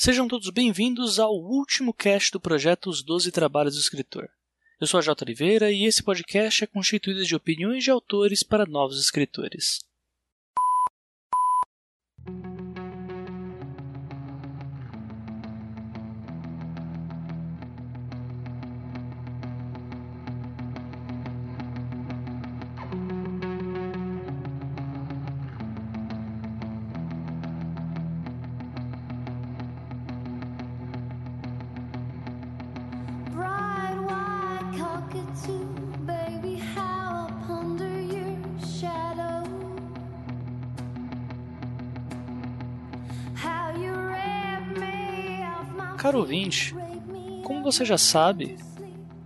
Sejam todos bem-vindos ao último cast do projeto Os Doze Trabalhos do Escritor. Eu sou a J. Oliveira e esse podcast é constituído de opiniões de autores para novos escritores. Caro ouvinte, como você já sabe,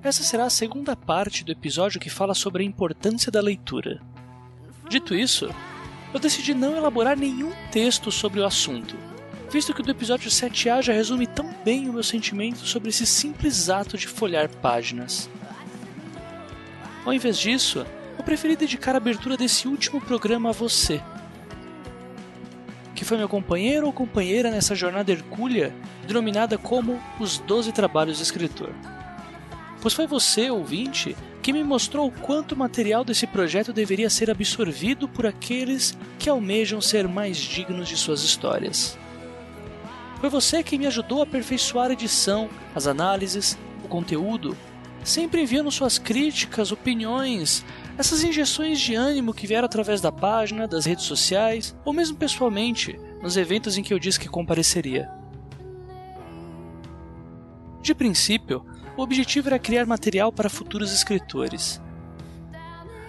essa será a segunda parte do episódio que fala sobre a importância da leitura. Dito isso, eu decidi não elaborar nenhum texto sobre o assunto, visto que o do episódio 7A já resume tão bem o meu sentimento sobre esse simples ato de folhear páginas. Ao invés disso, eu preferi dedicar a abertura desse último programa a você, que foi meu companheiro ou companheira nessa jornada hercúlea denominada como os 12 Trabalhos do Escritor. Pois foi você, ouvinte, que me mostrou o quanto o material desse projeto deveria ser absorvido por aqueles que almejam ser mais dignos de suas histórias. Foi você quem me ajudou a aperfeiçoar a edição, as análises, o conteúdo, sempre enviando suas críticas, opiniões, essas injeções de ânimo que vieram através da página, das redes sociais, ou mesmo pessoalmente, nos eventos em que eu disse que compareceria. De princípio, o objetivo era criar material para futuros escritores.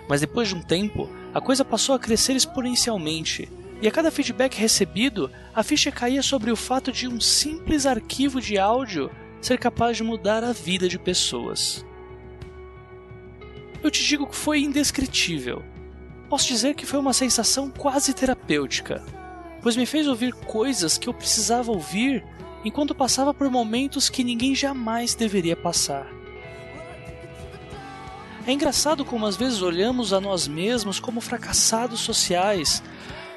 Mas depois de um tempo, a coisa passou a crescer exponencialmente, e a cada feedback recebido, a ficha caía sobre o fato de um simples arquivo de áudio ser capaz de mudar a vida de pessoas. Eu te digo que foi indescritível. Posso dizer que foi uma sensação quase terapêutica, pois me fez ouvir coisas que eu precisava ouvir enquanto passava por momentos que ninguém jamais deveria passar. É engraçado como às vezes olhamos a nós mesmos como fracassados sociais,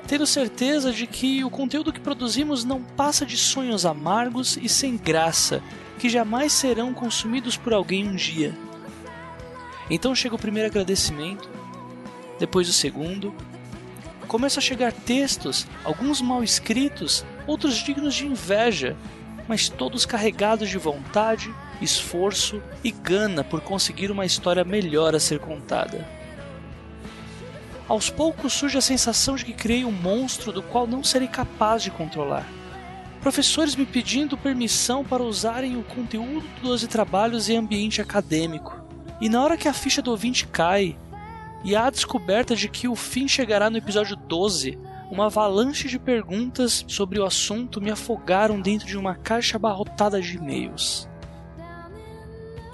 tendo certeza de que o conteúdo que produzimos não passa de sonhos amargos e sem graça, que jamais serão consumidos por alguém um dia. Então chega o primeiro agradecimento, depois o segundo. Começam a chegar textos, alguns mal escritos, outros dignos de inveja, mas todos carregados de vontade, esforço e gana por conseguir uma história melhor a ser contada. Aos poucos surge a sensação de que criei um monstro do qual não serei capaz de controlar. Professores me pedindo permissão para usarem o conteúdo dos 12 trabalhos em ambiente acadêmico. E na hora que a ficha do ouvinte cai, e há a descoberta de que o fim chegará no episódio 12, uma avalanche de perguntas sobre o assunto me afogaram dentro de uma caixa abarrotada de e-mails.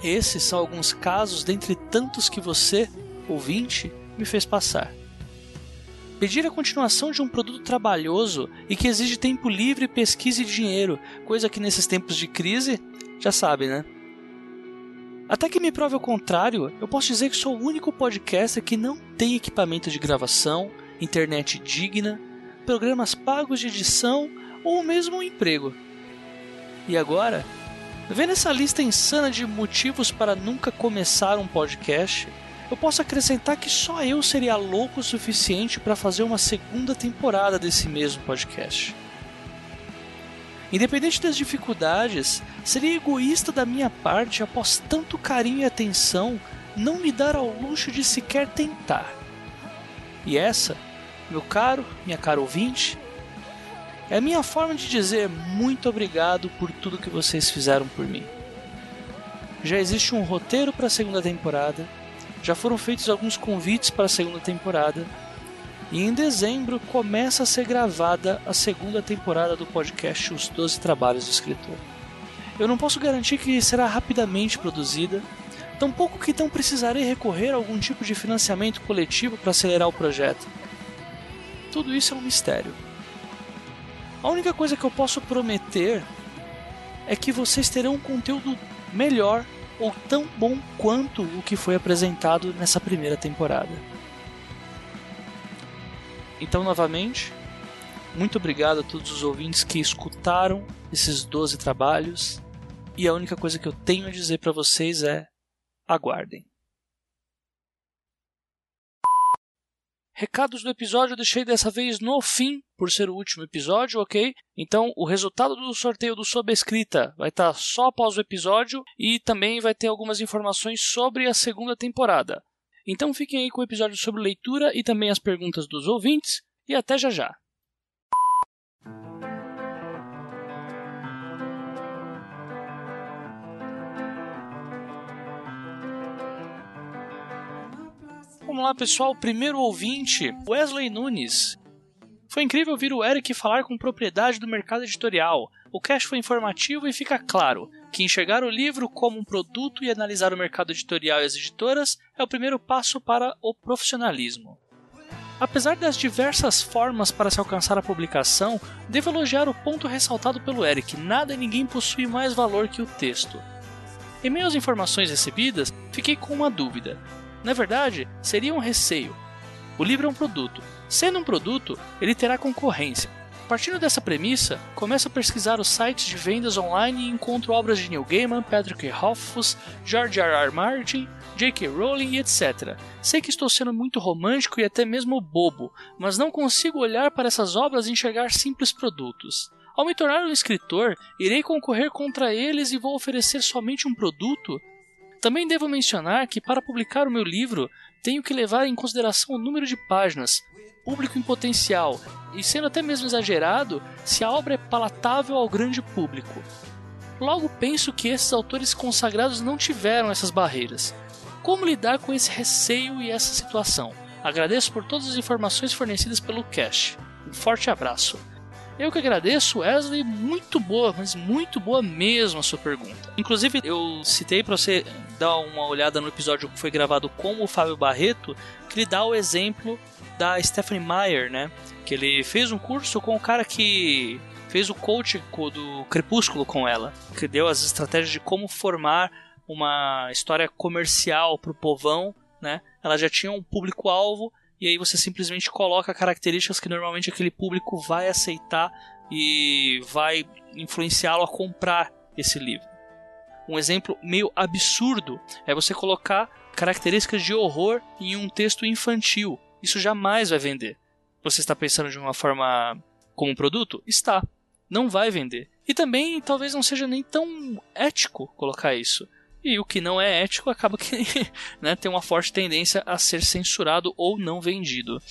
Esses são alguns casos dentre tantos que você, ouvinte, me fez passar. Pedir a continuação de um produto trabalhoso e que exige tempo livre, pesquisa e dinheiro, coisa que nesses tempos de crise, já sabe, né? Até que me prove o contrário, eu posso dizer que sou o único podcaster que não tem equipamento de gravação, internet digna, programas pagos de edição ou mesmo um emprego. E agora, vendo essa lista insana de motivos para nunca começar um podcast, eu posso acrescentar que só eu seria louco o suficiente para fazer uma segunda temporada desse mesmo podcast. Independente das dificuldades, seria egoísta da minha parte, após tanto carinho e atenção, não me dar ao luxo de sequer tentar. E essa, meu caro, minha cara ouvinte, é a minha forma de dizer muito obrigado por tudo que vocês fizeram por mim. Já existe um roteiro para a segunda temporada, já foram feitos alguns convites para a segunda temporada, e em dezembro começa a ser gravada a segunda temporada do podcast Os 12 Trabalhos do Escritor. Eu não posso garantir que será rapidamente produzida, tampouco que não precisarei recorrer a algum tipo de financiamento coletivo para acelerar o projeto. Tudo isso é um mistério. A única coisa que eu posso prometer é que vocês terão um conteúdo melhor ou tão bom quanto o que foi apresentado nessa primeira temporada. Então, novamente, Muito obrigado a todos os ouvintes que escutaram esses 12 trabalhos. E a única coisa que eu tenho a dizer para vocês é: aguardem. Recados do episódio eu deixei dessa vez no fim, por ser o último episódio, ok? Então, o resultado do sorteio do Sob Escrita vai estar só após o episódio e também vai ter algumas informações sobre a segunda temporada. Então, fiquem aí com o episódio sobre leitura e também as perguntas dos ouvintes, e até já já! Vamos lá, pessoal. Primeiro ouvinte, Wesley Nunes. Foi incrível ouvir o Eric falar com propriedade do mercado editorial. O cast foi informativo e fica claro que enxergar o livro como um produto e analisar o mercado editorial e as editoras é o primeiro passo para o profissionalismo. Apesar das diversas formas para se alcançar a publicação, devo elogiar o ponto ressaltado pelo Eric: nada e ninguém possui mais valor que o texto. Em meio às informações recebidas, fiquei com uma dúvida. Na verdade, seria um receio. O livro é um produto. Sendo um produto, ele terá concorrência. Partindo dessa premissa, começo a pesquisar os sites de vendas online e encontro obras de Neil Gaiman, Patrick Rothfuss, George R. R. Martin, J.K. Rowling e etc. Sei que estou sendo muito romântico e até mesmo bobo, mas não consigo olhar para essas obras e enxergar simples produtos. Ao me tornar um escritor, irei concorrer contra eles e vou oferecer somente um produto? Também devo mencionar que para publicar o meu livro, tenho que levar em consideração o número de páginas, público em potencial e, sendo até mesmo exagerado, se a obra é palatável ao grande público. Logo penso que esses autores consagrados não tiveram essas barreiras. Como lidar com esse receio e essa situação? Agradeço por todas as informações fornecidas pelo Cash. Um forte abraço. Eu que agradeço, Wesley, muito boa, mas muito boa mesmo a sua pergunta. Inclusive, eu citei para você dar uma olhada no episódio que foi gravado com o Fábio Barreto, que ele dá o exemplo da Stephanie Meyer, né? Que ele fez um curso com o cara que fez o coach do Crepúsculo com ela, que deu as estratégias de como formar uma história comercial pro povão, né? Ela já tinha um público-alvo e aí você simplesmente coloca características que normalmente aquele público vai aceitar e vai influenciá-lo a comprar esse livro. Um exemplo meio absurdo é você colocar características de horror em um texto infantil. Isso jamais vai vender. Você está pensando de uma forma como um produto? Está. Não vai vender. E também talvez não seja nem tão ético colocar isso. E o que não é ético acaba que né, tem uma forte tendência a ser censurado ou não vendido.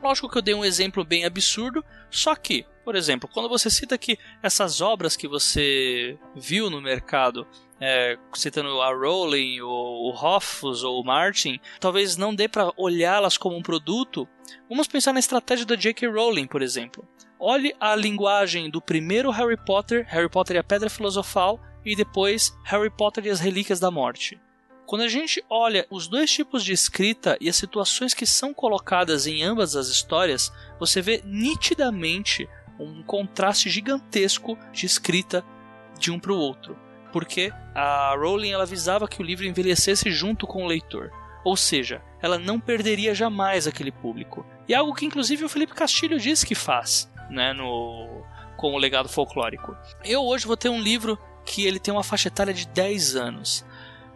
Lógico que eu dei um exemplo bem absurdo, só que, por exemplo, quando você cita que essas obras que você viu no mercado, é, citando a Rowling, o, o Hoffus ou o Martin, talvez não dê para olhá-las como um produto. Vamos pensar na estratégia da J.K. Rowling, por exemplo. Olhe a linguagem do primeiro Harry Potter, Harry Potter e a Pedra Filosofal, e depois Harry Potter e as Relíquias da Morte. Quando a gente olha os dois tipos de escrita e as situações que são colocadas em ambas as histórias, você vê nitidamente um contraste gigantesco de escrita de um para o outro. Porque a Rowling ela avisava que o livro envelhecesse junto com o leitor. Ou seja, ela não perderia jamais aquele público. E é algo que inclusive o Felipe Castilho diz que faz, né, no com o legado folclórico. Eu hoje vou ter um livro que ele tem uma faixa etária de 10 anos.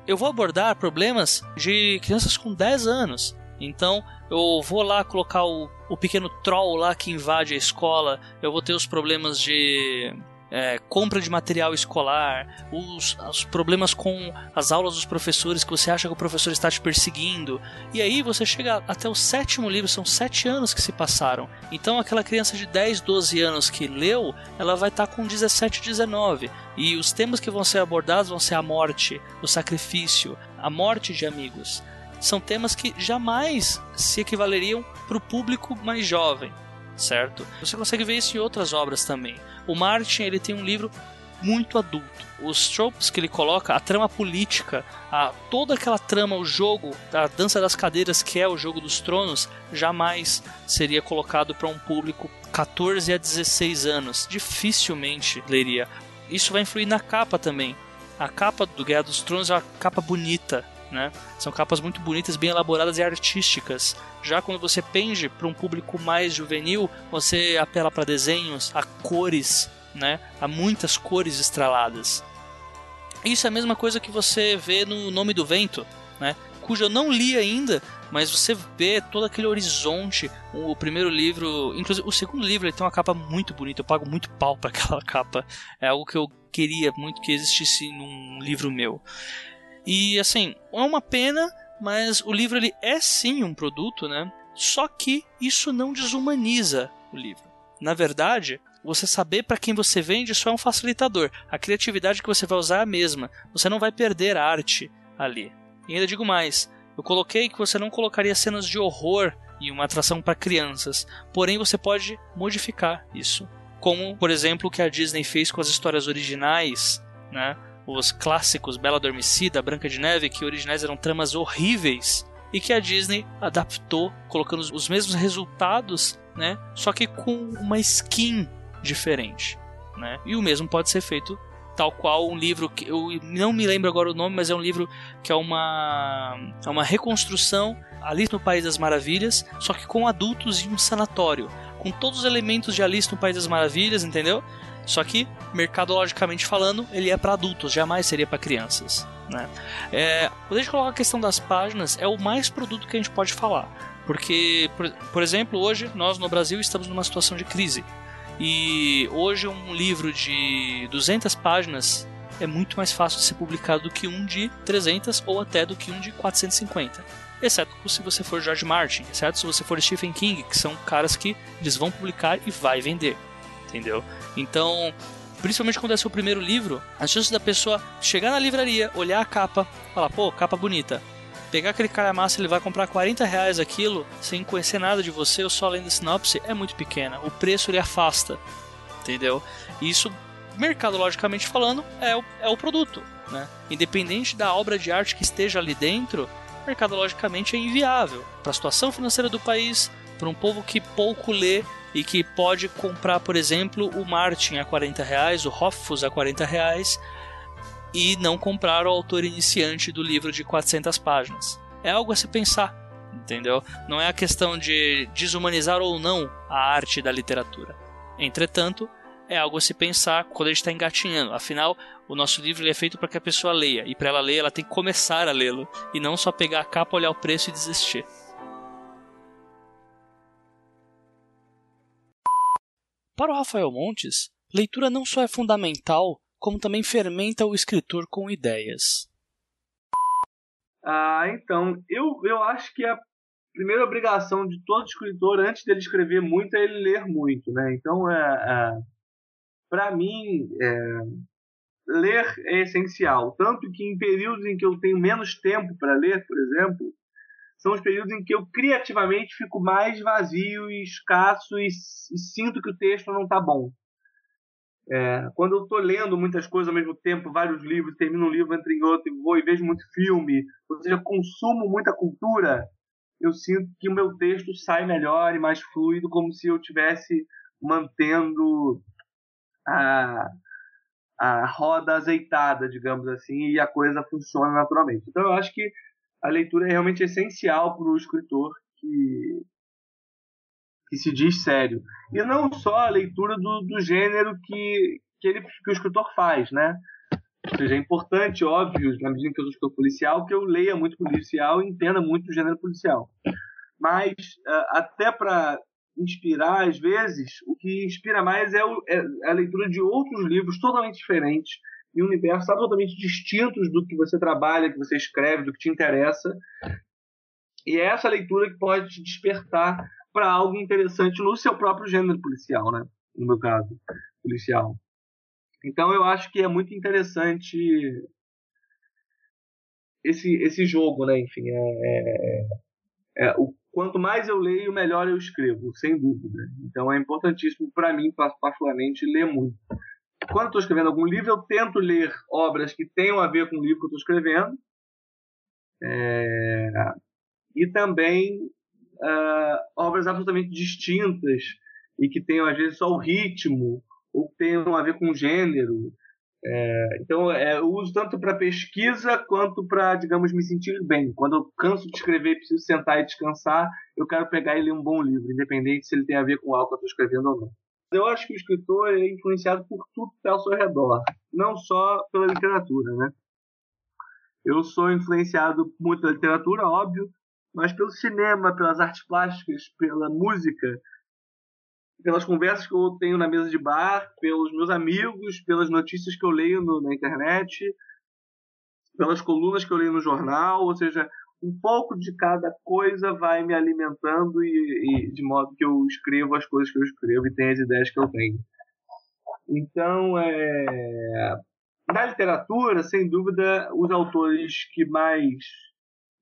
Eu vou abordar problemas de crianças com 10 anos. Então, eu vou lá colocar o, o pequeno troll lá que invade a escola, eu vou ter os problemas de é, compra de material escolar, os, os, problemas com as aulas dos professores que você acha que o professor está te perseguindo. E aí você chega até o sétimo livro, são sete anos que se passaram. Então aquela criança de 10, 12 anos que leu, ela vai estar com 17, 19. E os temas que vão ser abordados vão ser a morte, o sacrifício, a morte de amigos. São temas que jamais se equivaleriam para o público mais jovem certo? Você consegue ver isso em outras obras também. O Martin ele tem um livro muito adulto. Os tropes que ele coloca, a trama política, a, toda aquela trama, o jogo, a dança das cadeiras que é o jogo dos tronos, jamais seria colocado para um público 14 a 16 anos. Dificilmente leria. Isso vai influir na capa também. A capa do Guerra dos Tronos é uma capa bonita, Né? São capas muito bonitas, bem elaboradas e artísticas. Já quando você pende para um público mais juvenil, você apela para desenhos, a cores, né? a muitas cores estraladas. Isso é a mesma coisa que você vê no Nome do Vento, né? cujo eu não li ainda, mas você vê todo aquele horizonte. O primeiro livro, inclusive o segundo livro, ele tem uma capa muito bonita. Eu pago muito pau para aquela capa. É algo que eu queria muito que existisse num livro meu. E assim, é uma pena, mas o livro ele é sim um produto, né? Só que isso não desumaniza o livro. Na verdade, você saber para quem você vende só é um facilitador. A criatividade que você vai usar é a mesma. Você não vai perder a arte ali. E ainda digo mais: eu coloquei que você não colocaria cenas de horror em uma atração para crianças, porém você pode modificar isso. Como, por exemplo, o que a Disney fez com as histórias originais, né? Os clássicos Bela Adormecida, Branca de Neve, que originais eram tramas horríveis e que a Disney adaptou, colocando os mesmos resultados, né? Só que com uma skin diferente, né? E o mesmo pode ser feito tal qual um livro que eu não me lembro agora o nome, mas é um livro que é uma é uma reconstrução Alice no País das Maravilhas, só que com adultos em um sanatório, com todos os elementos de Alice no País das Maravilhas, entendeu? Só que mercadologicamente falando, ele é para adultos, jamais seria para crianças, né? É, quando a gente coloca a questão das páginas, é o mais produto que a gente pode falar. Porque, por, por exemplo, hoje nós no Brasil estamos numa situação de crise. E hoje um livro de 200 páginas é muito mais fácil de ser publicado do que um de 300 ou até do que um de 450. Exceto se você for George Martin, exceto se você for Stephen King, que são caras que eles vão publicar e vai vender, entendeu? Então, principalmente quando é seu primeiro livro, a chance da pessoa chegar na livraria, olhar a capa, falar, pô, capa bonita, pegar aquele cara massa, ele vai comprar 40 reais aquilo, sem conhecer nada de você, ou só lendo a sinopse, é muito pequena. O preço ele afasta, entendeu? E isso, mercadologicamente falando, é o, é o produto. Né? Independente da obra de arte que esteja ali dentro, mercadologicamente é inviável. Para a situação financeira do país, para um povo que pouco lê e que pode comprar, por exemplo, o Martin a 40 reais, o Hoffus a 40 reais, e não comprar o autor iniciante do livro de 400 páginas. É algo a se pensar, entendeu? Não é a questão de desumanizar ou não a arte da literatura. Entretanto, é algo a se pensar quando a gente está engatinhando. Afinal, o nosso livro é feito para que a pessoa leia, e para ela ler, ela tem que começar a lê-lo, e não só pegar a capa, olhar o preço e desistir. Para o Rafael Montes, leitura não só é fundamental, como também fermenta o escritor com ideias. Ah, então, eu, eu acho que a primeira obrigação de todo escritor, antes dele escrever muito, é ele ler muito, né? Então, é, é para mim, é, ler é essencial. Tanto que em períodos em que eu tenho menos tempo para ler, por exemplo, são os períodos em que eu criativamente fico mais vazio e escasso e, e sinto que o texto não está bom. É, quando eu estou lendo muitas coisas ao mesmo tempo, vários livros, termino um livro, entro em outro, vou e vejo muito filme, ou seja, consumo muita cultura, eu sinto que o meu texto sai melhor e mais fluido, como se eu tivesse mantendo a, a roda azeitada, digamos assim, e a coisa funciona naturalmente. Então eu acho que a leitura é realmente essencial para o escritor que que se diz sério. E não só a leitura do, do gênero que, que, ele, que o escritor faz, né? Ou seja, é importante, óbvio, na medida que eu sou escritor policial, que eu leia muito policial e entenda muito do gênero policial. Mas, até para inspirar, às vezes, o que inspira mais é, o, é, a leitura de outros livros totalmente diferentes, em universos absolutamente distintos do que você trabalha, que você escreve, do que te interessa. E é essa leitura que pode te despertar para algo interessante no seu próprio gênero policial, né? No meu caso, policial. Então eu acho que é muito interessante esse, esse jogo, né? Enfim, é, é, é, o quanto mais eu leio, melhor eu escrevo, sem dúvida. Então é importantíssimo para mim, particularmente, ler muito. Quando estou escrevendo algum livro, eu tento ler obras que tenham a ver com o livro que estou escrevendo. É... E também uh, obras absolutamente distintas e que tenham às vezes só o ritmo ou tenham a ver com o gênero. É, então, é, eu uso tanto para pesquisa quanto para, digamos, me sentir bem. Quando eu canso de escrever e preciso sentar e descansar, eu quero pegar e ler um bom livro, independente se ele tem a ver com algo que eu estou escrevendo ou não. Eu acho que o escritor é influenciado por tudo que está ao seu redor, não só pela literatura, né? Eu sou influenciado muito pela literatura, óbvio, mas pelo cinema, pelas artes plásticas, pela música, pelas conversas que eu tenho na mesa de bar, pelos meus amigos, pelas notícias que eu leio no, na internet, pelas colunas que eu leio no jornal, ou seja, um pouco de cada coisa vai me alimentando e, e, de modo que eu escrevo as coisas que eu escrevo e tenho as ideias que eu tenho. Então, é... na literatura, sem dúvida, os autores que mais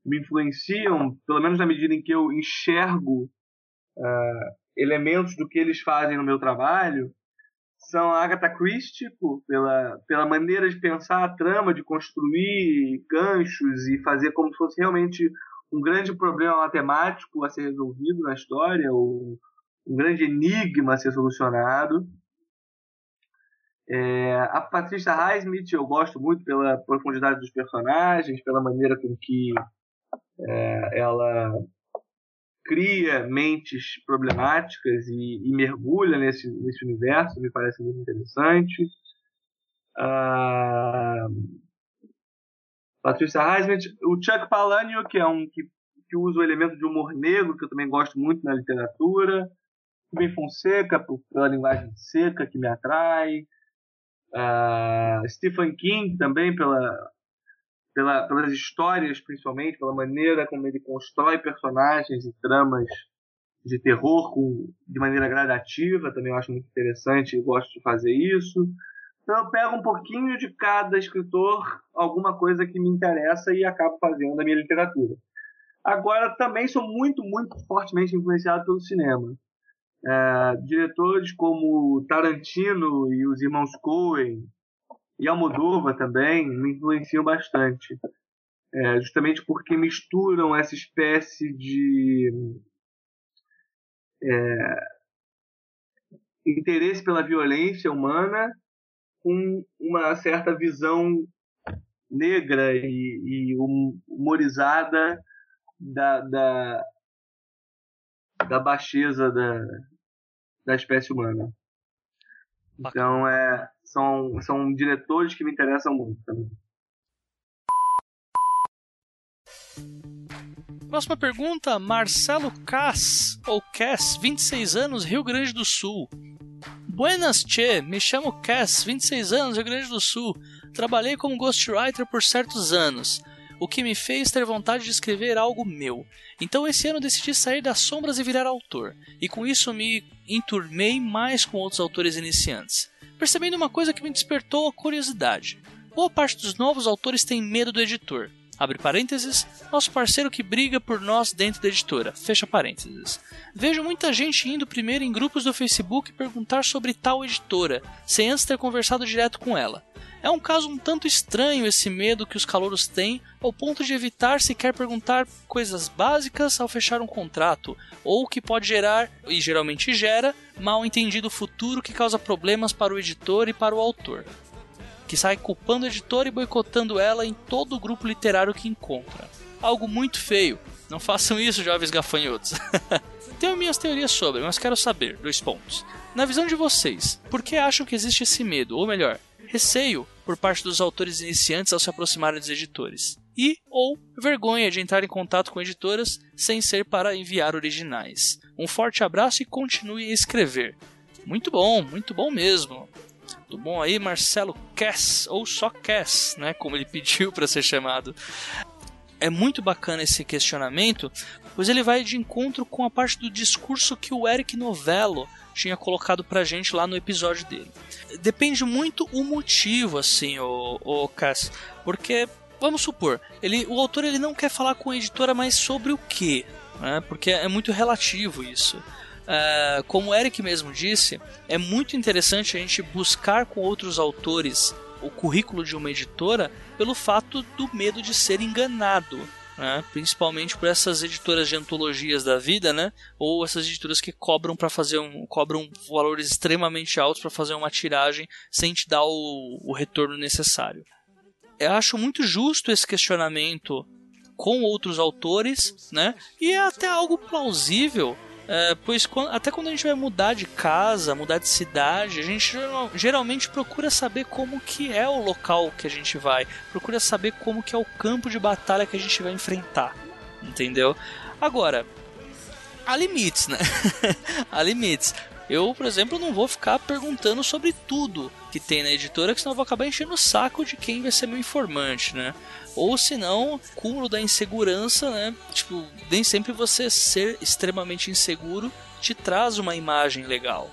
me influenciam, pelo menos na medida em que eu enxergo uh, elementos do que eles fazem no meu trabalho, são a Agatha Christie, pela, pela maneira de pensar a trama, de construir ganchos e fazer como se fosse realmente um grande problema matemático a ser resolvido na história, ou um grande enigma a ser solucionado. É, a Patrícia Highsmith eu gosto muito pela profundidade dos personagens, pela maneira com que é, ela cria mentes problemáticas e, e, mergulha nesse, nesse universo, me parece muito interessante. Uh, Patrícia Highsmith, o Chuck Palahniuk, que é um que, que usa o elemento de humor negro, que eu também gosto muito na literatura. Rubem Fonseca, pela linguagem seca, que me atrai. Uh, Stephen King também, pela pela, pelas histórias, principalmente, pela maneira como ele constrói personagens e tramas de terror com, de maneira gradativa, também eu acho muito interessante e gosto de fazer isso. Então eu pego um pouquinho de cada escritor, alguma coisa que me interessa e acabo fazendo a minha literatura. Agora também sou muito, muito fortemente influenciado pelo cinema. É, diretores como Tarantino e os irmãos Coen, e Almodóvar também me influenciam bastante. É, justamente porque misturam essa espécie de é, interesse pela violência humana com uma certa visão negra e, e humorizada da, da, da baixeza da, da espécie humana. Então, é, são, são diretores que me interessam muito também. Próxima pergunta, Marcelo Cass, ou Cass, 26 anos, Rio Grande do Sul. Buenas, Tchê, me chamo Cass, 26 anos, Rio Grande do Sul. Trabalhei como ghostwriter por certos anos o que me fez ter vontade de escrever algo meu. Então esse ano decidi sair das sombras e virar autor, e com isso me enturmei mais com outros autores iniciantes, percebendo uma coisa que me despertou a curiosidade. Boa parte dos novos autores tem medo do editor. Abre parênteses, nosso parceiro que briga por nós dentro da editora. Fecha parênteses. Vejo muita gente indo primeiro em grupos do Facebook perguntar sobre tal editora, sem antes ter conversado direto com ela. É um caso um tanto estranho esse medo que os calouros têm, ao ponto de evitar sequer perguntar coisas básicas ao fechar um contrato, ou que pode gerar, e geralmente gera, mal entendido futuro que causa problemas para o editor e para o autor. Que sai culpando o editor e boicotando ela em todo o grupo literário que encontra. Algo muito feio. Não façam isso, jovens gafanhotos. Tenho minhas teorias sobre, mas quero saber, dois pontos. Na visão de vocês, por que acham que existe esse medo? Ou melhor, receio por parte dos autores iniciantes ao se aproximarem dos editores, e ou vergonha de entrar em contato com editoras sem ser para enviar originais. Um forte abraço e continue a escrever. Muito bom, muito bom mesmo. Muito bom aí, Marcelo Cass, ou só Cass, né, como ele pediu para ser chamado. É muito bacana esse questionamento, pois ele vai de encontro com a parte do discurso que o Eric Novello tinha colocado pra gente lá no episódio dele. Depende muito o motivo, assim, o, o Cass, porque vamos supor, ele, o autor ele não quer falar com a editora, mas sobre o que, né? Porque é muito relativo isso. Uh, como o Eric mesmo disse, é muito interessante a gente buscar com outros autores o currículo de uma editora pelo fato do medo de ser enganado. Né? principalmente por essas editoras de antologias da vida, né? ou essas editoras que cobram para fazer um, cobram valores extremamente altos para fazer uma tiragem sem te dar o, o retorno necessário. Eu acho muito justo esse questionamento com outros autores, né? E é até algo plausível é, pois quando, até quando a gente vai mudar de casa, mudar de cidade, a gente geralmente procura saber como que é o local que a gente vai, procura saber como que é o campo de batalha que a gente vai enfrentar, entendeu? Agora, há limites, né? há limites. Eu, por exemplo, não vou ficar perguntando sobre tudo que tem na editora, que senão eu vou acabar enchendo o saco de quem vai ser meu informante, né? Ou senão, cúmulo da insegurança, né? Tipo, nem sempre você ser extremamente inseguro te traz uma imagem legal.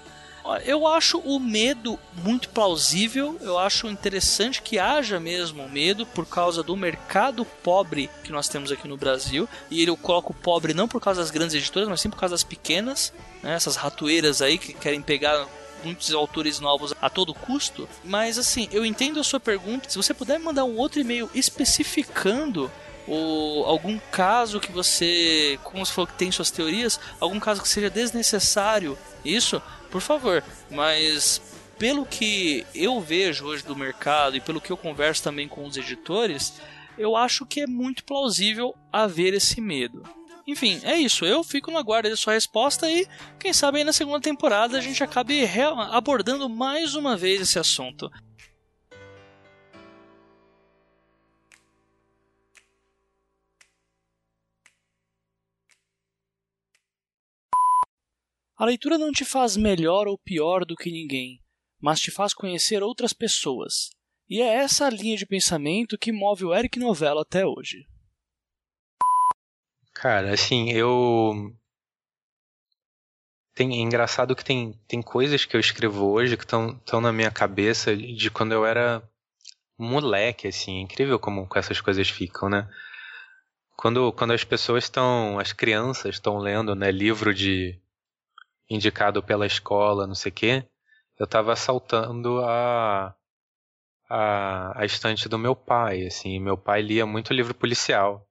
Eu acho o medo muito plausível, eu acho interessante que haja mesmo medo por causa do mercado pobre que nós temos aqui no Brasil. E eu coloco pobre não por causa das grandes editoras, mas sim por causa das pequenas, né? essas ratoeiras aí que querem pegar muitos autores novos a todo custo. Mas assim, eu entendo a sua pergunta. Se você puder mandar um outro e-mail especificando ou algum caso que você, como você falou que tem suas teorias, algum caso que seja desnecessário, isso, por favor. Mas pelo que eu vejo hoje do mercado e pelo que eu converso também com os editores, eu acho que é muito plausível haver esse medo. Enfim, é isso. Eu fico na guarda da sua resposta e quem sabe aí na segunda temporada a gente acabe abordando mais uma vez esse assunto. A leitura não te faz melhor ou pior do que ninguém, mas te faz conhecer outras pessoas. E é essa linha de pensamento que move o Eric Novello até hoje. Cara, assim, eu. Tem, é engraçado que tem, tem coisas que eu escrevo hoje que estão na minha cabeça de quando eu era moleque, assim. É incrível como essas coisas ficam, né? Quando, quando as pessoas estão, as crianças estão lendo, né, livro de indicado pela escola, não sei o quê, eu estava assaltando a, a, a estante do meu pai, assim. Meu pai lia muito livro policial.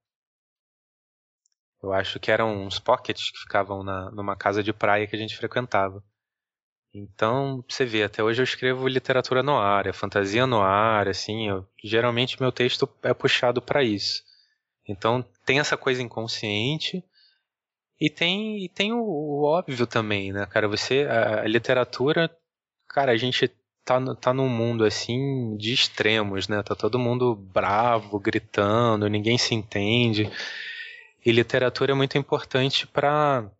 Eu acho que eram uns pockets que ficavam na, numa casa de praia que a gente frequentava. Então, você vê, até hoje eu escrevo literatura no ar, é fantasia no ar, assim, eu, geralmente meu texto é puxado para isso. Então, tem essa coisa inconsciente e tem, e tem o, o, óbvio também, né, cara? Você, a, a, literatura, cara, a gente tá, tá num mundo, assim, de extremos, né? Tá todo mundo bravo, gritando, ninguém se entende. E literatura é muito importante para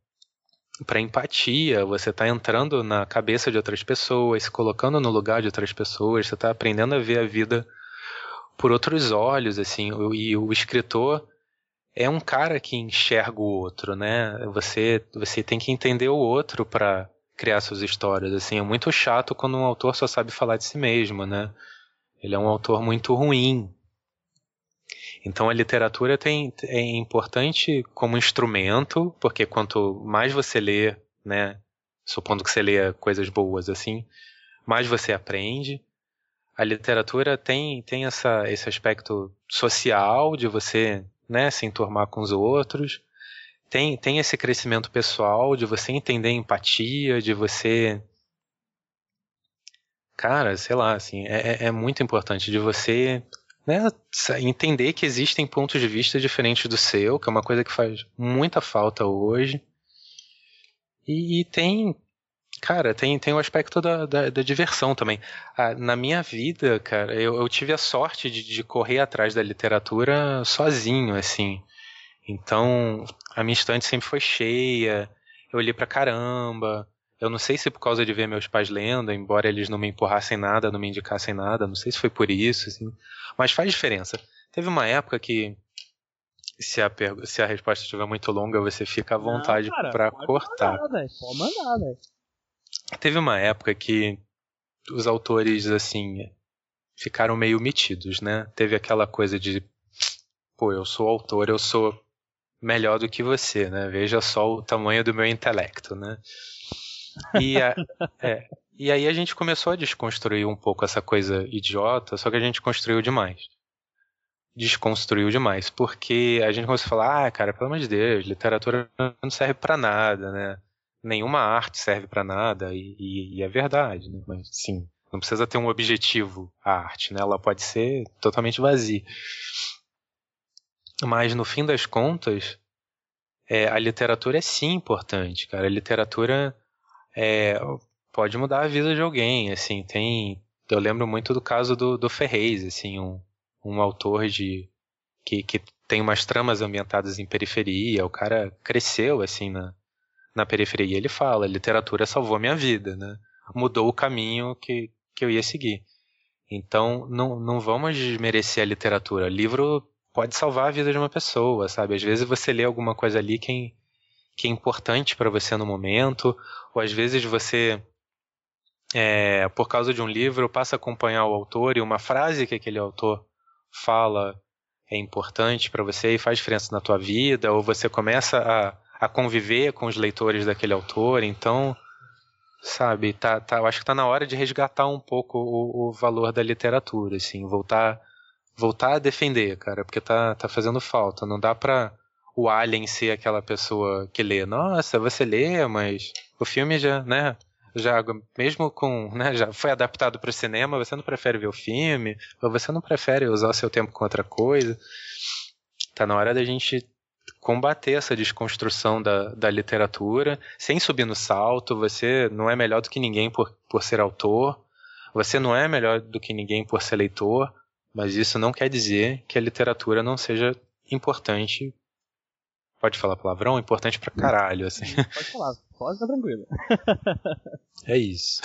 para empatia, você está entrando na cabeça de outras pessoas, se colocando no lugar de outras pessoas, você está aprendendo a ver a vida por outros olhos, assim, e o escritor é um cara que enxerga o outro, né? Você você tem que entender o outro para criar suas histórias, assim, é muito chato quando um autor só sabe falar de si mesmo, né? Ele é um autor muito ruim, então a literatura tem, é importante como instrumento, porque quanto mais você lê, né, supondo que você lê coisas boas assim, mais você aprende. A literatura tem, tem essa, esse aspecto social de você né, se enturmar com os outros. Tem, tem esse crescimento pessoal de você entender empatia, de você cara, sei lá, assim, é, é, é muito importante de você né, entender que existem pontos de vista diferentes do seu, que é uma coisa que faz muita falta hoje. E, e tem, cara, tem, tem o aspecto da, da, da diversão também. Ah, na minha vida, cara, eu, eu tive a sorte de, de correr atrás da literatura sozinho, assim. Então, a minha estante sempre foi cheia, eu li pra caramba. Eu não sei se por causa de ver meus pais lendo, embora eles não me empurrassem nada, não me indicassem nada, não sei se foi por isso, assim. Mas faz diferença. Teve uma época que se a, se a resposta estiver muito longa, você fica à vontade para cortar. Mandar, pode mandar, véio. Teve uma época que os autores, assim, ficaram meio metidos, né? Teve aquela coisa de, pô, eu sou autor, eu sou melhor do que você, né? Veja só o tamanho do meu intelecto, né? E, a, é, e aí a gente começou a desconstruir um pouco essa coisa idiota, só que a gente construiu demais. desconstruiu demais, porque a gente começou a falar, ah, cara, pelo amor de Deus, literatura não serve para nada, né? Nenhuma arte serve para nada, e, e, e, é verdade, né? Mas sim, não precisa ter um objetivo a arte, né? Ela pode ser totalmente vazia. Mas no fim das contas, é, a literatura é sim importante, cara. A literatura é, pode mudar a vida de alguém, assim, tem... Eu lembro muito do caso do, do assim, um, um autor de que, que tem umas tramas ambientadas em periferia, o cara cresceu, assim, na, na periferia. Ele fala, literatura salvou minha vida, né? Mudou o caminho que, que eu ia seguir. Então, não, não vamos desmerecer a literatura. Livro pode salvar a vida de uma pessoa, sabe? Às vezes você lê alguma coisa ali que, que é importante para você no momento, ou às vezes você, é, por causa de um livro, passa a acompanhar o autor e uma frase que aquele autor fala é importante para você e faz diferença na tua vida, ou você começa a, a conviver com os leitores daquele autor, então sabe, tá, tá, eu acho que tá na hora de resgatar um pouco o, o valor da literatura, assim, voltar voltar a defender, cara, porque tá, tá fazendo falta. Não dá pra o Alien ser aquela pessoa que lê. Nossa, você lê, mas o filme já, né? Já, mesmo com, né, já foi adaptado para o cinema, você não prefere ver o filme, ou você não prefere usar o seu tempo com outra coisa. Tá na hora da gente combater essa desconstrução da, da literatura, sem subir no salto. Você não é melhor do que ninguém por, por ser autor, você não é melhor do que ninguém por ser leitor. Mas isso não quer dizer que a literatura não seja importante. Pode falar palavrão? Importante pra caralho, assim. Pode falar, pode ficar tranquilo. é isso.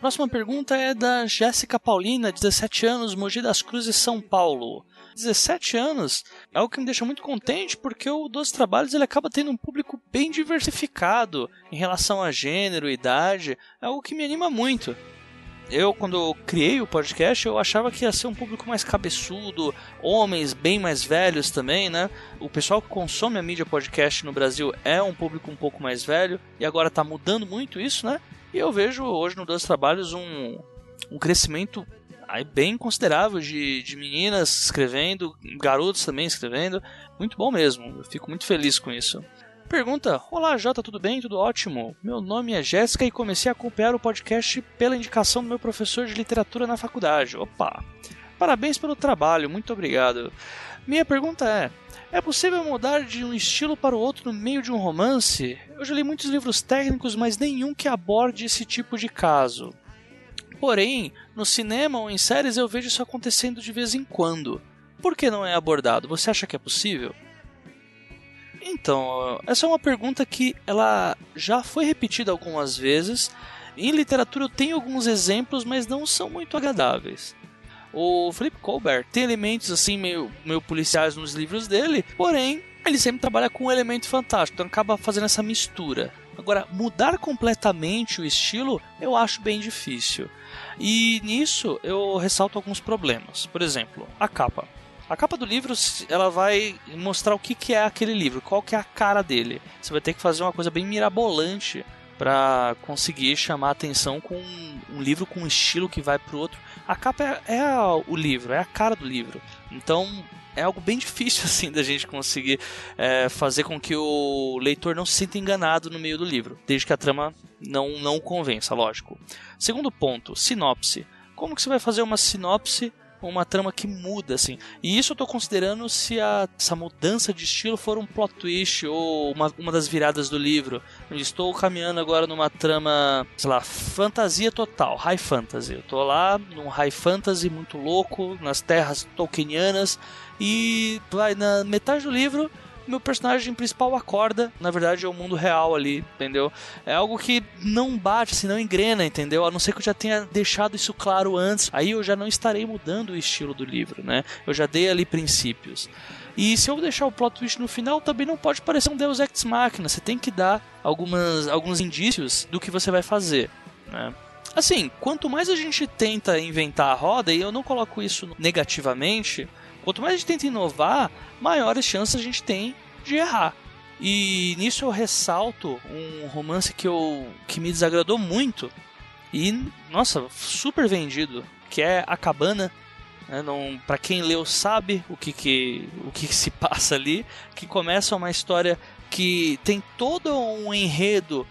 Próxima pergunta é da Jéssica Paulina, 17 anos, Mogi das Cruzes, São Paulo. 17 anos é algo que me deixa muito contente porque o Doze Trabalhos ele acaba tendo um público bem diversificado em relação a gênero, idade, é algo que me anima muito. Eu, quando eu criei o podcast, eu achava que ia ser um público mais cabeçudo, homens bem mais velhos também, né? O pessoal que consome a mídia podcast no Brasil é um público um pouco mais velho, e agora está mudando muito isso, né? E eu vejo hoje no Dois Trabalhos um, um crescimento bem considerável de, de meninas escrevendo, garotos também escrevendo. Muito bom mesmo, eu fico muito feliz com isso. Pergunta: Olá, Jota, tudo bem? Tudo ótimo? Meu nome é Jéssica e comecei a acompanhar o podcast pela indicação do meu professor de literatura na faculdade. Opa! Parabéns pelo trabalho, muito obrigado. Minha pergunta é: é possível mudar de um estilo para o outro no meio de um romance? Eu já li muitos livros técnicos, mas nenhum que aborde esse tipo de caso. Porém, no cinema ou em séries eu vejo isso acontecendo de vez em quando. Por que não é abordado? Você acha que é possível? Então, essa é uma pergunta que ela já foi repetida algumas vezes. Em literatura eu tenho alguns exemplos, mas não são muito agradáveis. O Philip Colbert tem elementos assim meio, meio policiais nos livros dele, porém ele sempre trabalha com um elemento fantástico, então acaba fazendo essa mistura. Agora, mudar completamente o estilo eu acho bem difícil. E nisso eu ressalto alguns problemas. Por exemplo, a capa. A capa do livro, ela vai mostrar o que, que é aquele livro, qual que é a cara dele. Você vai ter que fazer uma coisa bem mirabolante para conseguir chamar atenção com um livro com um estilo que vai pro outro. A capa é, é o livro, é a cara do livro. Então é algo bem difícil assim da gente conseguir é, fazer com que o leitor não se sinta enganado no meio do livro, desde que a trama não não o convença, lógico. Segundo ponto, sinopse. Como que você vai fazer uma sinopse uma trama que muda, assim. E isso eu tô considerando se a, essa mudança de estilo for um plot twist ou uma, uma das viradas do livro. Eu estou caminhando agora numa trama, sei lá, fantasia total, high fantasy. Eu lá num high fantasy muito louco, nas terras tolkienianas, e vai na metade do livro meu personagem principal acorda, na verdade é o mundo real ali, entendeu? É algo que não bate, assim, não engrena, entendeu? A não ser que eu já tenha deixado isso claro antes, aí eu já não estarei mudando o estilo do livro, né? Eu já dei ali princípios. E se eu deixar o plot twist no final, também não pode parecer um Deus Ex Machina. Você tem que dar algumas, alguns indícios do que você vai fazer, né? Assim, quanto mais a gente tenta inventar a roda, e eu não coloco isso negativamente, Quanto mais a gente tenta inovar, maiores chances a gente tem de errar. E nisso eu ressalto um romance que eu que me desagradou muito e nossa, super vendido, que é A Cabana. Né? Não, para quem leu sabe o que, que o que se passa ali, que começa uma história que tem todo um enredo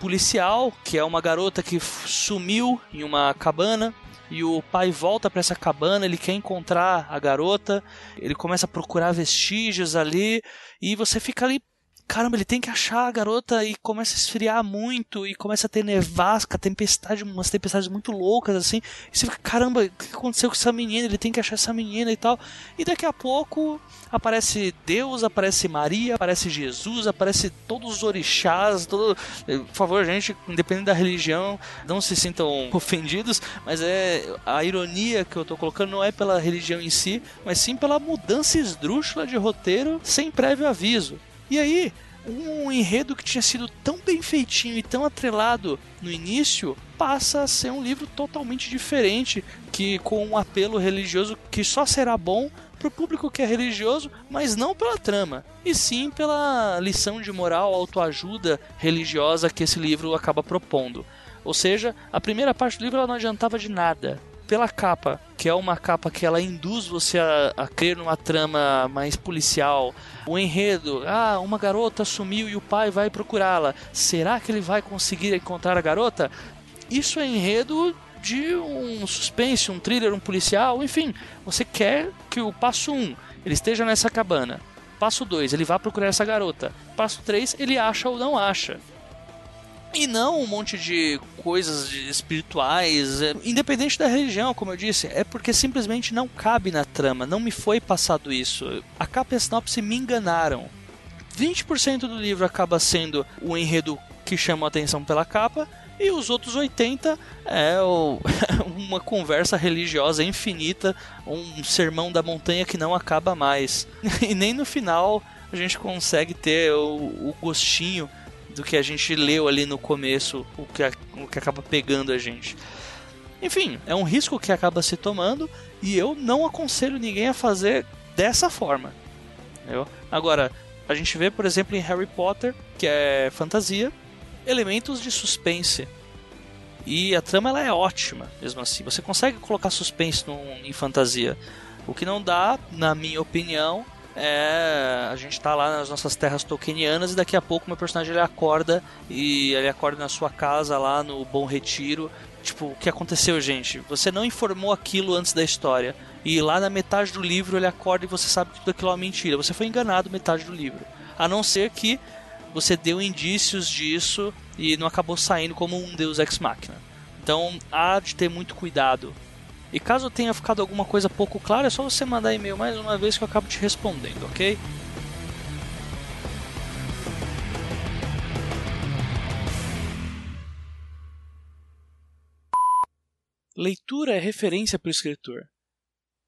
policial, que é uma garota que sumiu em uma cabana e o pai volta para essa cabana, ele quer encontrar a garota, ele começa a procurar vestígios ali e você fica ali caramba, ele tem que achar a garota e começa a esfriar muito e começa a ter nevasca, tempestade, umas tempestades muito loucas assim. E você fica, caramba, o que aconteceu com essa menina? Ele tem que achar essa menina e tal. E daqui a pouco aparece Deus, aparece Maria, aparece Jesus, aparece todos os orixás, todo... por favor, gente, independente da religião, não se sintam ofendidos, mas é a ironia que eu tô colocando não é pela religião em si, mas sim pela mudança esdrúxula de roteiro sem prévio aviso. E aí, um enredo que tinha sido tão bem feitinho e tão atrelado no início passa a ser um livro totalmente diferente, que com um apelo religioso que só será bom para o público que é religioso, mas não pela trama, e sim pela lição de moral, autoajuda religiosa que esse livro acaba propondo. Ou seja, a primeira parte do livro ela não adiantava de nada pela capa, que é uma capa que ela induz você a, a crer numa trama mais policial. O enredo, ah, uma garota sumiu e o pai vai procurá-la. Será que ele vai conseguir encontrar a garota? Isso é enredo de um suspense, um thriller, um policial, enfim. Você quer que o passo 1 um, ele esteja nessa cabana. Passo 2, ele vá procurar essa garota. Passo 3, ele acha ou não acha. E não um monte de coisas espirituais, é, independente da religião, como eu disse, é porque simplesmente não cabe na trama, não me foi passado isso. A capa e a sinopse me enganaram. 20% do livro acaba sendo o enredo que chama a atenção pela capa, e os outros 80 é uma conversa religiosa infinita, um sermão da montanha que não acaba mais. E nem no final a gente consegue ter o, o gostinho do que a gente leu ali no começo, o que, o que acaba pegando a gente. Enfim, é um risco que acaba se tomando e eu não aconselho ninguém a fazer dessa forma. Entendeu? Agora, a gente vê, por exemplo, em Harry Potter, que é fantasia, elementos de suspense. E a trama ela é ótima, mesmo assim. Você consegue colocar suspense num, em fantasia. O que não dá, na minha opinião, é a gente tá lá nas nossas terras tolkienianas e daqui a pouco meu personagem ele acorda e ele acorda na sua casa lá no Bom Retiro. Tipo, o que aconteceu, gente? Você não informou aquilo antes da história. E lá na metade do livro ele acorda e você sabe que tudo aquilo é uma mentira. Você foi enganado metade do livro. A não ser que você deu indícios disso e não acabou saindo como um Deus Ex Machina. Então há de ter muito cuidado e caso tenha ficado alguma coisa pouco clara, é só você mandar e-mail mais uma vez que eu acabo te respondendo, ok? Leitura é referência para o escritor.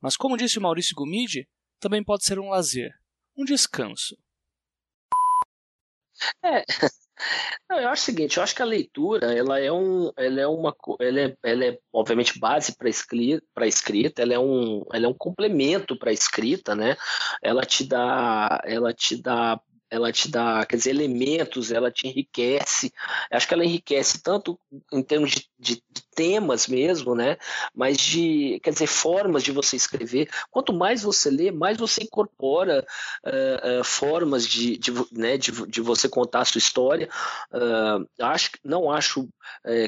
Mas como disse o Maurício Gumide, também pode ser um lazer, um descanso. É, Não, eu acho o seguinte, eu acho que a leitura, ela é um, ela é uma, ela é, ela é obviamente base para escrita, para escrita, ela é um, ela é um complemento para escrita, né? Ela te dá, ela te dá ela te dá, quer dizer, elementos, ela te enriquece. Acho que ela enriquece tanto em termos de, de, de, temas mesmo, né? Mas de, quer dizer, formas de você escrever. Quanto mais você lê, mais você incorpora uh, uh, formas de, de, né, de, de, você contar a sua história. Uh, acho, não acho,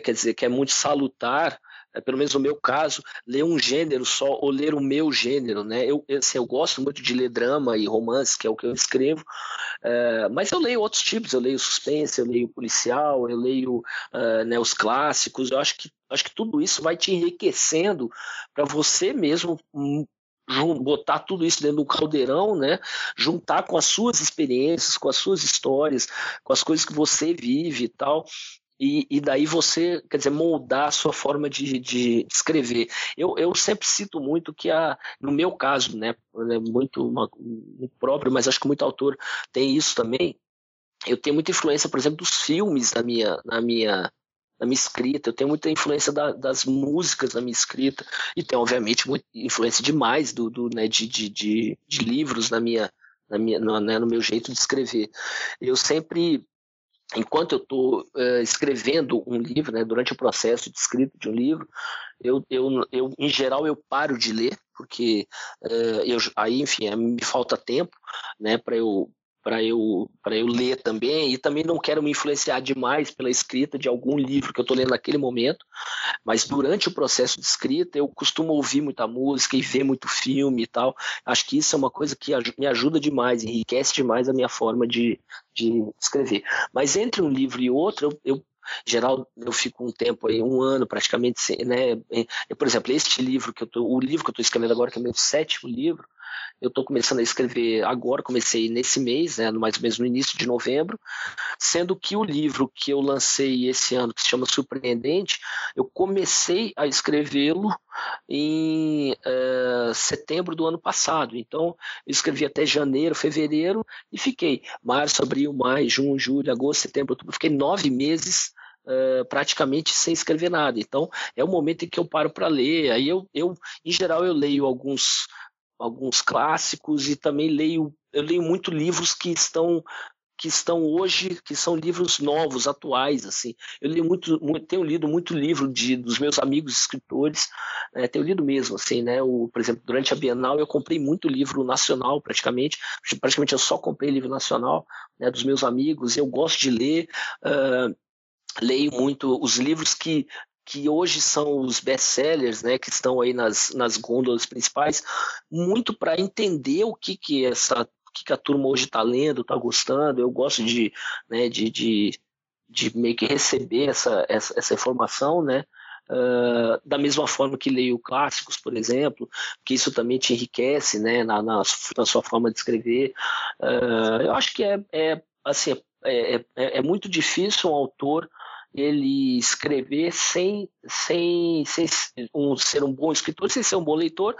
quer dizer, que é muito salutar pelo menos no meu caso, ler um gênero só ou ler o meu gênero, né? Eu, assim, eu gosto muito de ler drama e romance, que é o que eu escrevo, é, mas eu leio outros tipos, eu leio suspense, eu leio policial, eu leio uh, né, os clássicos, eu acho que, acho que tudo isso vai te enriquecendo para você mesmo hum, botar tudo isso dentro do caldeirão, né? Juntar com as suas experiências, com as suas histórias, com as coisas que você vive e tal e, e, daí você, quer dizer, moldar a sua forma de, de escrever. Eu, eu sempre cito muito que, a, no meu caso, né, é muito, uma, muito próprio, mas acho que muito autor tem isso também, eu tenho muita influência, por exemplo, dos filmes na minha, na minha, na minha escrita, eu tenho muita influência da, das músicas na minha escrita, e tem, obviamente, muita influência demais do, do, né, de, de, de, de livros na minha, na minha, no, né, no meu jeito de escrever. Eu sempre enquanto eu estou uh, escrevendo um livro, né, durante o processo de escrita de um livro, eu, eu, eu em geral eu paro de ler porque uh, eu, aí enfim me falta tempo, né, para eu para eu para eu ler também e também não quero me influenciar demais pela escrita de algum livro que eu estou lendo naquele momento mas durante o processo de escrita eu costumo ouvir muita música e ver muito filme e tal. Acho que isso é uma coisa que me ajuda demais enriquece demais a minha forma de, de escrever. Mas entre um livro e outro eu, eu geral eu fico um tempo aí um ano praticamente né por exemplo este livro que eu tô, o livro que eu estou escrevendo agora que é meu sétimo livro eu estou começando a escrever agora, comecei nesse mês, né, mais ou menos no início de novembro, sendo que o livro que eu lancei esse ano, que se chama Surpreendente, eu comecei a escrevê-lo em uh, setembro do ano passado. Então, eu escrevi até janeiro, fevereiro e fiquei março, abril, maio, junho, julho, agosto, setembro, outubro, fiquei nove meses Uh, praticamente sem escrever nada. Então, é o momento em que eu paro para ler. Aí eu, eu, em geral, eu leio alguns alguns clássicos e também leio eu leio muito livros que estão que estão hoje que são livros novos atuais assim. Eu leio muito, muito tenho lido muito livro de dos meus amigos escritores é, tenho lido mesmo assim né o por exemplo durante a Bienal eu comprei muito livro nacional praticamente praticamente eu só comprei livro nacional né, dos meus amigos eu gosto de ler uh, leio muito os livros que que hoje são os best-sellers, né, que estão aí nas, nas gôndolas principais, muito para entender o que que essa o que, a turma hoje está lendo, está gostando. Eu gosto de, né, de, de, de meio que receber essa, essa, essa informação, né? Uh, da mesma forma que leio clássicos, por exemplo, que isso também te enriquece, né, na, na, na sua forma de escrever. Uh, eu acho que é, é assim, é, é, é muito difícil um autor ele escrever sem, sem, sem um, ser um bom escritor, sem ser um bom leitor.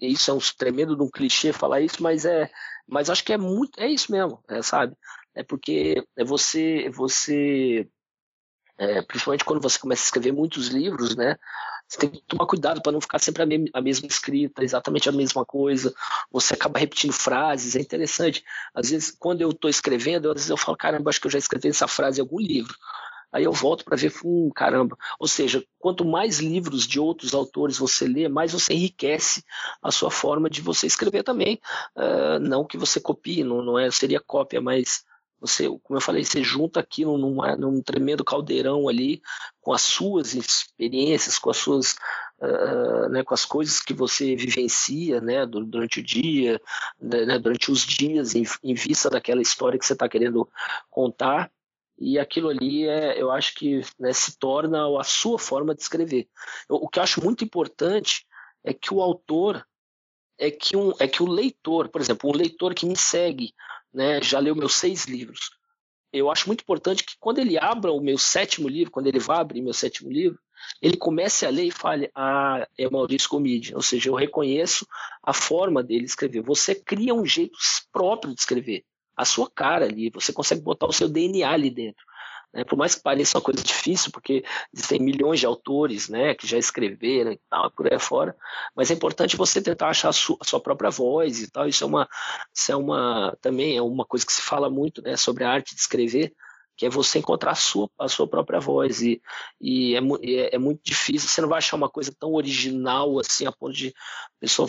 Isso é um tremendo de um clichê falar isso, mas é, mas acho que é muito, é isso mesmo, é, sabe? É porque é você, você, é, principalmente quando você começa a escrever muitos livros, né? Você tem que tomar cuidado para não ficar sempre a, me a, mesma escrita, exatamente a mesma coisa. Você acaba repetindo frases, é interessante. Às vezes, quando eu estou escrevendo, às vezes eu falo, caramba, acho que eu já escrevi essa frase em algum livro. Aí eu volto para ver, hum, caramba. Ou seja, quanto mais livros de outros autores você lê, mais você enriquece a sua forma de você escrever também. Uh, não que você copie, não, não é, seria cópia, mas você, como eu falei, você junta aqui num, num tremendo caldeirão ali com as suas experiências, com as suas Uh, né, com as coisas que você vivencia né, durante o dia, né, durante os dias, em, em, vista daquela história que você está querendo contar, e aquilo ali é, eu acho que né, se torna a sua forma de escrever. o que eu acho muito importante é que o autor, é que, um, é que o leitor, por exemplo, um leitor que me segue, né, já leu meus seis livros, eu acho muito importante que quando ele abra o meu sétimo livro, quando ele vá abrir meu sétimo livro, ele comece a ler e fale, ah, é Maurício Comide, ou seja, eu reconheço a forma dele escrever. Você cria um jeito próprio de escrever a sua cara ali, você consegue botar o seu DNA ali dentro. Né? Por mais que pareça uma coisa difícil, porque existem milhões de autores né, que já escreveram e tal, por aí fora, mas é importante você tentar achar a sua, a sua, própria voz e tal. Isso é uma, isso é uma também é uma coisa que se fala muito né, sobre a arte de escrever, que é você encontrar a sua, a sua própria voz. E, e é, é, é, muito difícil, você não vai achar uma coisa tão original assim, a ponto de pessoa,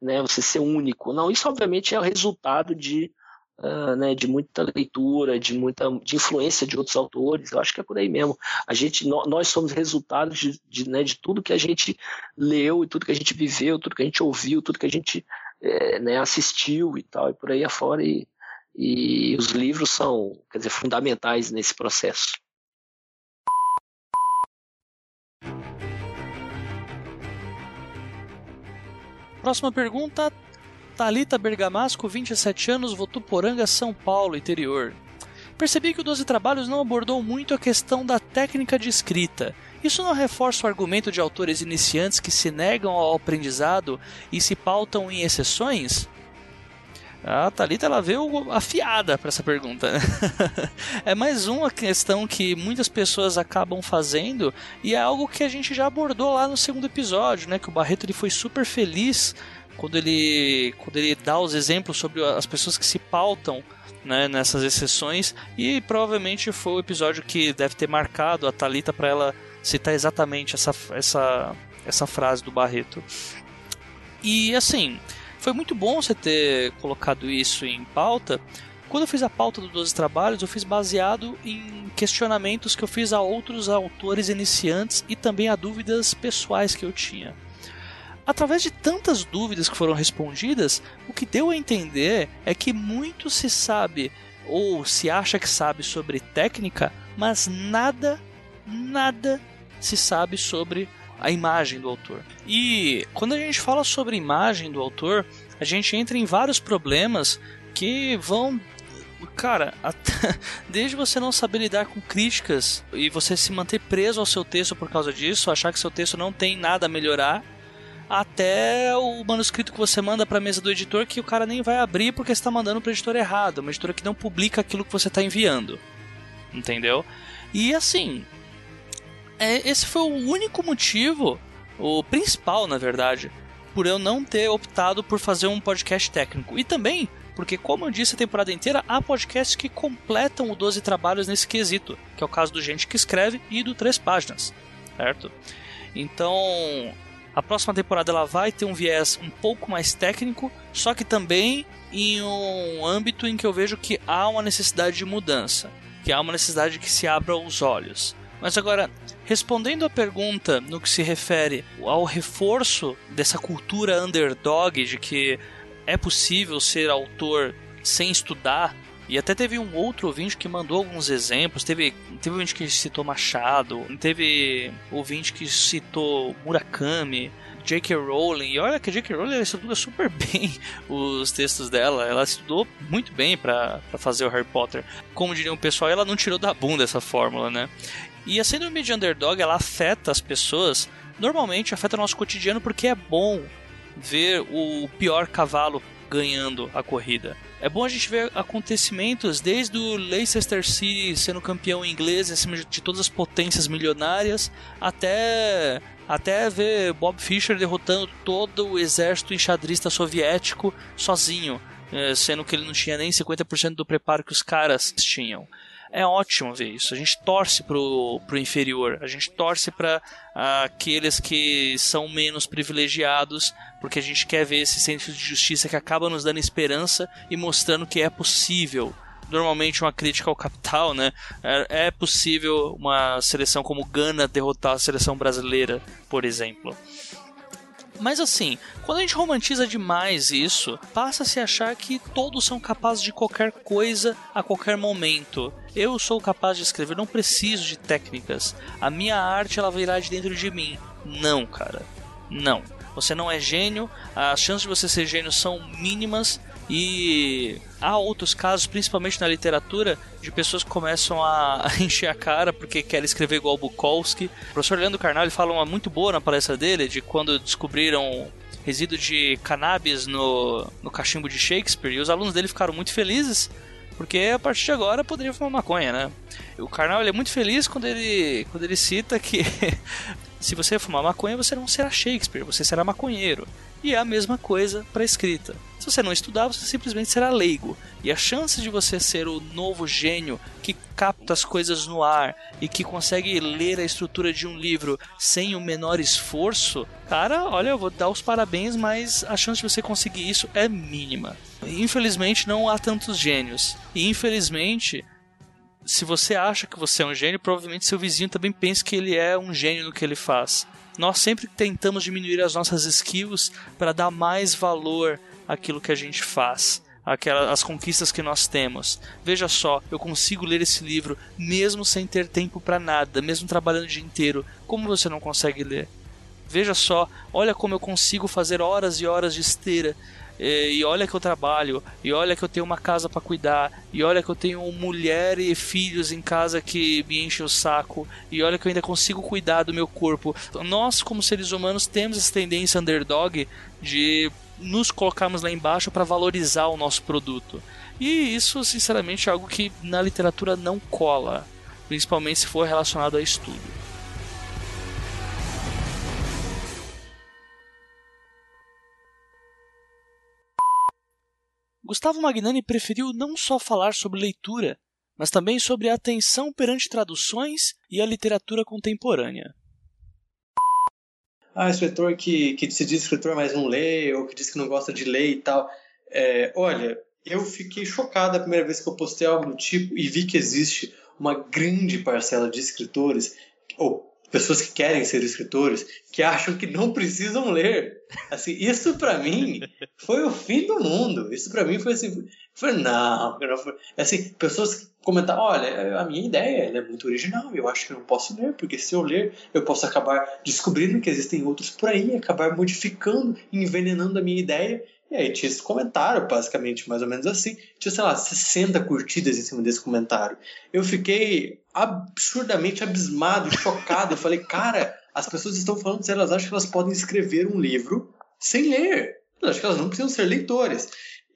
né, você ser único. Não, isso obviamente é o resultado de uh, né, de muita leitura, de muita de influência de outros autores. Eu acho que é por aí mesmo. A gente, nós somos resultados de, de, né, de tudo que a gente leu e tudo que a gente viveu, tudo que a gente ouviu, tudo que a gente é, né, assistiu e tal, e por aí afora. E, e os livros são, quer dizer, fundamentais nesse processo. Próxima pergunta, Talita Bergamasco, 27 anos, Votuporanga, São Paulo, interior. Percebi que o 12 Trabalhos não abordou muito a questão da técnica de escrita. Isso não reforça o argumento de autores iniciantes que se negam ao aprendizado e se pautam em exceções? A Thalita ela veio afiada para essa pergunta. é mais uma questão que muitas pessoas acabam fazendo e é algo que a gente já abordou lá no segundo episódio, né? Que o Barreto ele foi super feliz quando ele, quando ele dá os exemplos sobre as pessoas que se pautam né, nessas exceções e provavelmente foi o episódio que deve ter marcado a Talita para ela citar exatamente essa, essa, essa frase do Barreto. E assim, foi muito bom você ter colocado isso em pauta. Quando eu fiz a pauta do 12 Trabalhos, eu fiz baseado em questionamentos que eu fiz a outros autores iniciantes e também a dúvidas pessoais que eu tinha. Através de tantas dúvidas que foram respondidas, o que deu a entender é que muito se sabe ou se acha que sabe sobre técnica, mas nada, nada se sabe sobre a imagem do autor. E quando a gente fala sobre imagem do autor, a gente entra em vários problemas que vão cara, até, desde você não saber lidar com críticas e você se manter preso ao seu texto por causa disso, achar que seu texto não tem nada a melhorar, até o manuscrito que você manda para a mesa do editor que o cara nem vai abrir porque está mandando para editor errado, uma editora que não publica aquilo que você está enviando, entendeu? E assim, é, esse foi o único motivo, o principal na verdade, por eu não ter optado por fazer um podcast técnico. E também porque, como eu disse a temporada inteira, há podcasts que completam o 12 trabalhos nesse quesito, que é o caso do Gente que Escreve e do Três Páginas, certo? Então, a próxima temporada ela vai ter um viés um pouco mais técnico, só que também em um âmbito em que eu vejo que há uma necessidade de mudança, que há uma necessidade que se abra os olhos. Mas agora, respondendo à pergunta no que se refere ao reforço dessa cultura underdog de que é possível ser autor sem estudar, e até teve um outro ouvinte que mandou alguns exemplos. Teve, teve ouvinte que citou Machado, teve ouvinte que citou Murakami, J.K. Rowling. E olha que a J.K. Rowling estuda super bem os textos dela. Ela estudou muito bem para fazer o Harry Potter. Como diria o pessoal, ela não tirou da bunda essa fórmula, né? E a síndrome de underdog ela afeta as pessoas. Normalmente afeta o nosso cotidiano porque é bom ver o pior cavalo ganhando a corrida. É bom a gente ver acontecimentos desde o Leicester City sendo campeão inglês acima de todas as potências milionárias até até ver Bob Fischer derrotando todo o exército enxadrista soviético sozinho, eh, sendo que ele não tinha nem 50% do preparo que os caras tinham é ótimo ver isso. A gente torce pro, pro inferior, a gente torce para aqueles que são menos privilegiados, porque a gente quer ver esse senso de justiça que acaba nos dando esperança e mostrando que é possível. Normalmente uma crítica ao capital, né? É, é possível uma seleção como Gana derrotar a seleção brasileira, por exemplo. Mas assim, quando a gente romantiza demais isso, passa a se achar que todos são capazes de qualquer coisa a qualquer momento. Eu sou capaz de escrever, não preciso de técnicas. A minha arte ela virá de dentro de mim. Não, cara. Não. Você não é gênio, as chances de você ser gênio são mínimas e há outros casos, principalmente na literatura, de pessoas que começam a encher a cara porque querem escrever igual Bukowski. O professor Leandro Carnal fala uma muito boa na palestra dele de quando descobriram resíduo de cannabis no, no cachimbo de Shakespeare e os alunos dele ficaram muito felizes porque a partir de agora poderia fumar maconha, né? O Karnal é muito feliz quando ele, quando ele cita que se você fumar maconha você não será Shakespeare, você será maconheiro. E é a mesma coisa para escrita. Se você não estudar, você simplesmente será leigo. E a chance de você ser o novo gênio que capta as coisas no ar e que consegue ler a estrutura de um livro sem o menor esforço, cara, olha, eu vou dar os parabéns, mas a chance de você conseguir isso é mínima. Infelizmente não há tantos gênios. E infelizmente se você acha que você é um gênio, provavelmente seu vizinho também pensa que ele é um gênio no que ele faz. Nós sempre tentamos diminuir as nossas skills para dar mais valor àquilo que a gente faz aquelas as conquistas que nós temos. Veja só, eu consigo ler esse livro mesmo sem ter tempo para nada, mesmo trabalhando o dia inteiro. Como você não consegue ler? Veja só, olha como eu consigo fazer horas e horas de esteira e olha que eu trabalho, e olha que eu tenho uma casa para cuidar, e olha que eu tenho mulher e filhos em casa que me enchem o saco, e olha que eu ainda consigo cuidar do meu corpo. Nós, como seres humanos, temos essa tendência underdog de nos colocarmos lá embaixo para valorizar o nosso produto. E isso, sinceramente, é algo que na literatura não cola, principalmente se for relacionado a estudo. Gustavo Magnani preferiu não só falar sobre leitura, mas também sobre a atenção perante traduções e a literatura contemporânea. Ah, escritor que, que se diz escritor, mas não lê, ou que diz que não gosta de ler e tal. É, olha, eu fiquei chocado a primeira vez que eu postei algo do tipo e vi que existe uma grande parcela de escritores, ou pessoas que querem ser escritores, que acham que não precisam ler. Assim, isso para mim foi o fim do mundo. Isso para mim foi assim, foi não, foi, assim, pessoas comentaram, olha, a minha ideia é muito original, eu acho que eu não posso ler, porque se eu ler, eu posso acabar descobrindo que existem outros por aí, acabar modificando, envenenando a minha ideia e aí tinha esse comentário, basicamente, mais ou menos assim. Tinha, sei lá, 60 curtidas em cima desse comentário. Eu fiquei absurdamente abismado, chocado. Eu falei, cara, as pessoas estão falando se elas acham que elas podem escrever um livro sem ler. Elas acham que elas não precisam ser leitores.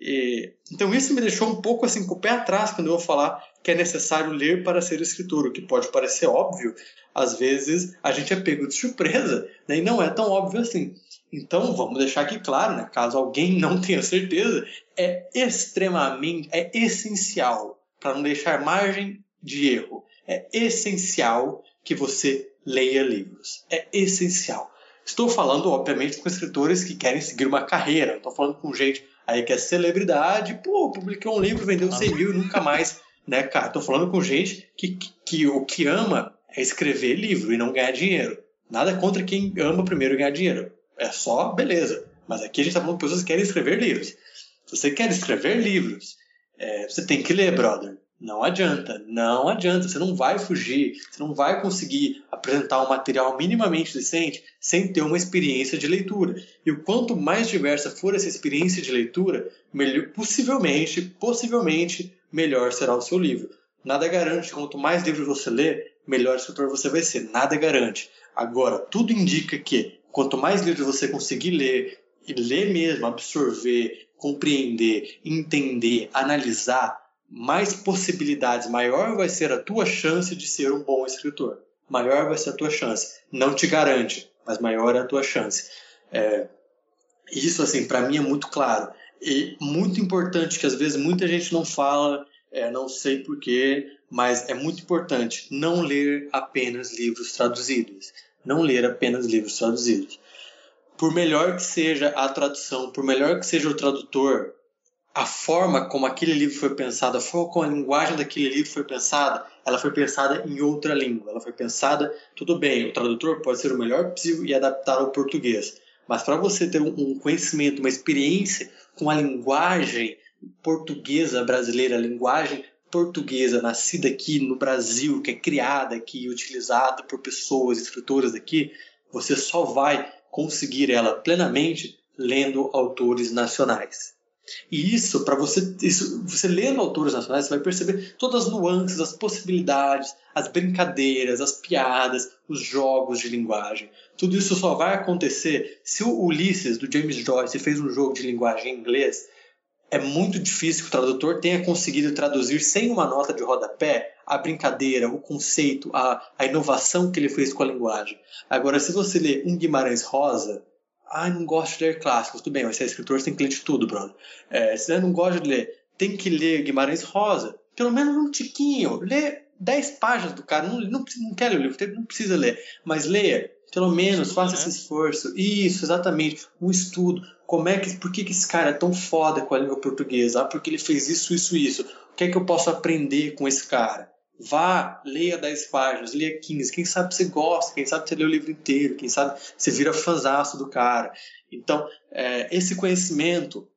E, então isso me deixou um pouco assim com o pé atrás quando eu vou falar que é necessário ler para ser escritor, o que pode parecer óbvio. Às vezes a gente é pego de surpresa né? e não é tão óbvio assim. Então, vamos deixar aqui claro, né? caso alguém não tenha certeza, é extremamente, é essencial, para não deixar margem de erro, é essencial que você leia livros. É essencial. Estou falando, obviamente, com escritores que querem seguir uma carreira. Estou falando com gente aí que é celebridade, pô, publicou um livro, vendeu 100 mil e nunca mais, né, cara? Estou falando com gente que, que, que o que ama é escrever livro e não ganhar dinheiro. Nada contra quem ama primeiro ganhar dinheiro. É só beleza. Mas aqui a gente está falando de pessoas que querem escrever livros. Se você quer escrever livros, é, você tem que ler, brother. Não adianta, não adianta. Você não vai fugir, você não vai conseguir apresentar um material minimamente decente sem ter uma experiência de leitura. E o quanto mais diversa for essa experiência de leitura, melhor, possivelmente, possivelmente, melhor será o seu livro. Nada garante, quanto mais livros você lê, melhor escritor você vai ser. Nada garante. Agora, tudo indica que quanto mais livros você conseguir ler, e ler mesmo, absorver, compreender, entender, analisar, mais possibilidades, maior vai ser a tua chance de ser um bom escritor. Maior vai ser a tua chance. Não te garante, mas maior é a tua chance. É, isso, assim, para mim é muito claro. E muito importante, que às vezes muita gente não fala, é, não sei porquê, mas é muito importante não ler apenas livros traduzidos não ler apenas livros traduzidos. Por melhor que seja a tradução, por melhor que seja o tradutor, a forma como aquele livro foi pensado, a forma como a linguagem daquele livro foi pensada, ela foi pensada em outra língua. Ela foi pensada, tudo bem, o tradutor pode ser o melhor possível e adaptar ao português. Mas para você ter um conhecimento, uma experiência com a linguagem portuguesa brasileira, a linguagem portuguesa nascida aqui no Brasil, que é criada aqui e utilizada por pessoas, escritoras aqui, você só vai conseguir ela plenamente lendo autores nacionais. E isso, para você, isso, você lendo autores nacionais, você vai perceber todas as nuances, as possibilidades, as brincadeiras, as piadas, os jogos de linguagem. Tudo isso só vai acontecer se o Ulisses, do James Joyce, fez um jogo de linguagem em inglês é muito difícil que o tradutor tenha conseguido traduzir sem uma nota de rodapé a brincadeira, o conceito, a, a inovação que ele fez com a linguagem. Agora, se você lê um Guimarães Rosa, ah, não gosto de ler clássicos, tudo bem, mas você é escritor, você tem que ler de tudo, brother. É, se você não gosta de ler, tem que ler Guimarães Rosa, pelo menos um tiquinho, lê 10 páginas do cara, não, não, não quer ler o livro, não precisa ler, mas leia, pelo menos, faça esse esforço. Isso, exatamente, um estudo como é que, por que, que esse cara é tão foda com a língua portuguesa? Ah, porque ele fez isso, isso, isso. O que é que eu posso aprender com esse cara? Vá, leia 10 páginas, leia 15. Quem sabe você gosta, quem sabe você lê o livro inteiro, quem sabe você vira fãzaço do cara. Então, é, esse conhecimento,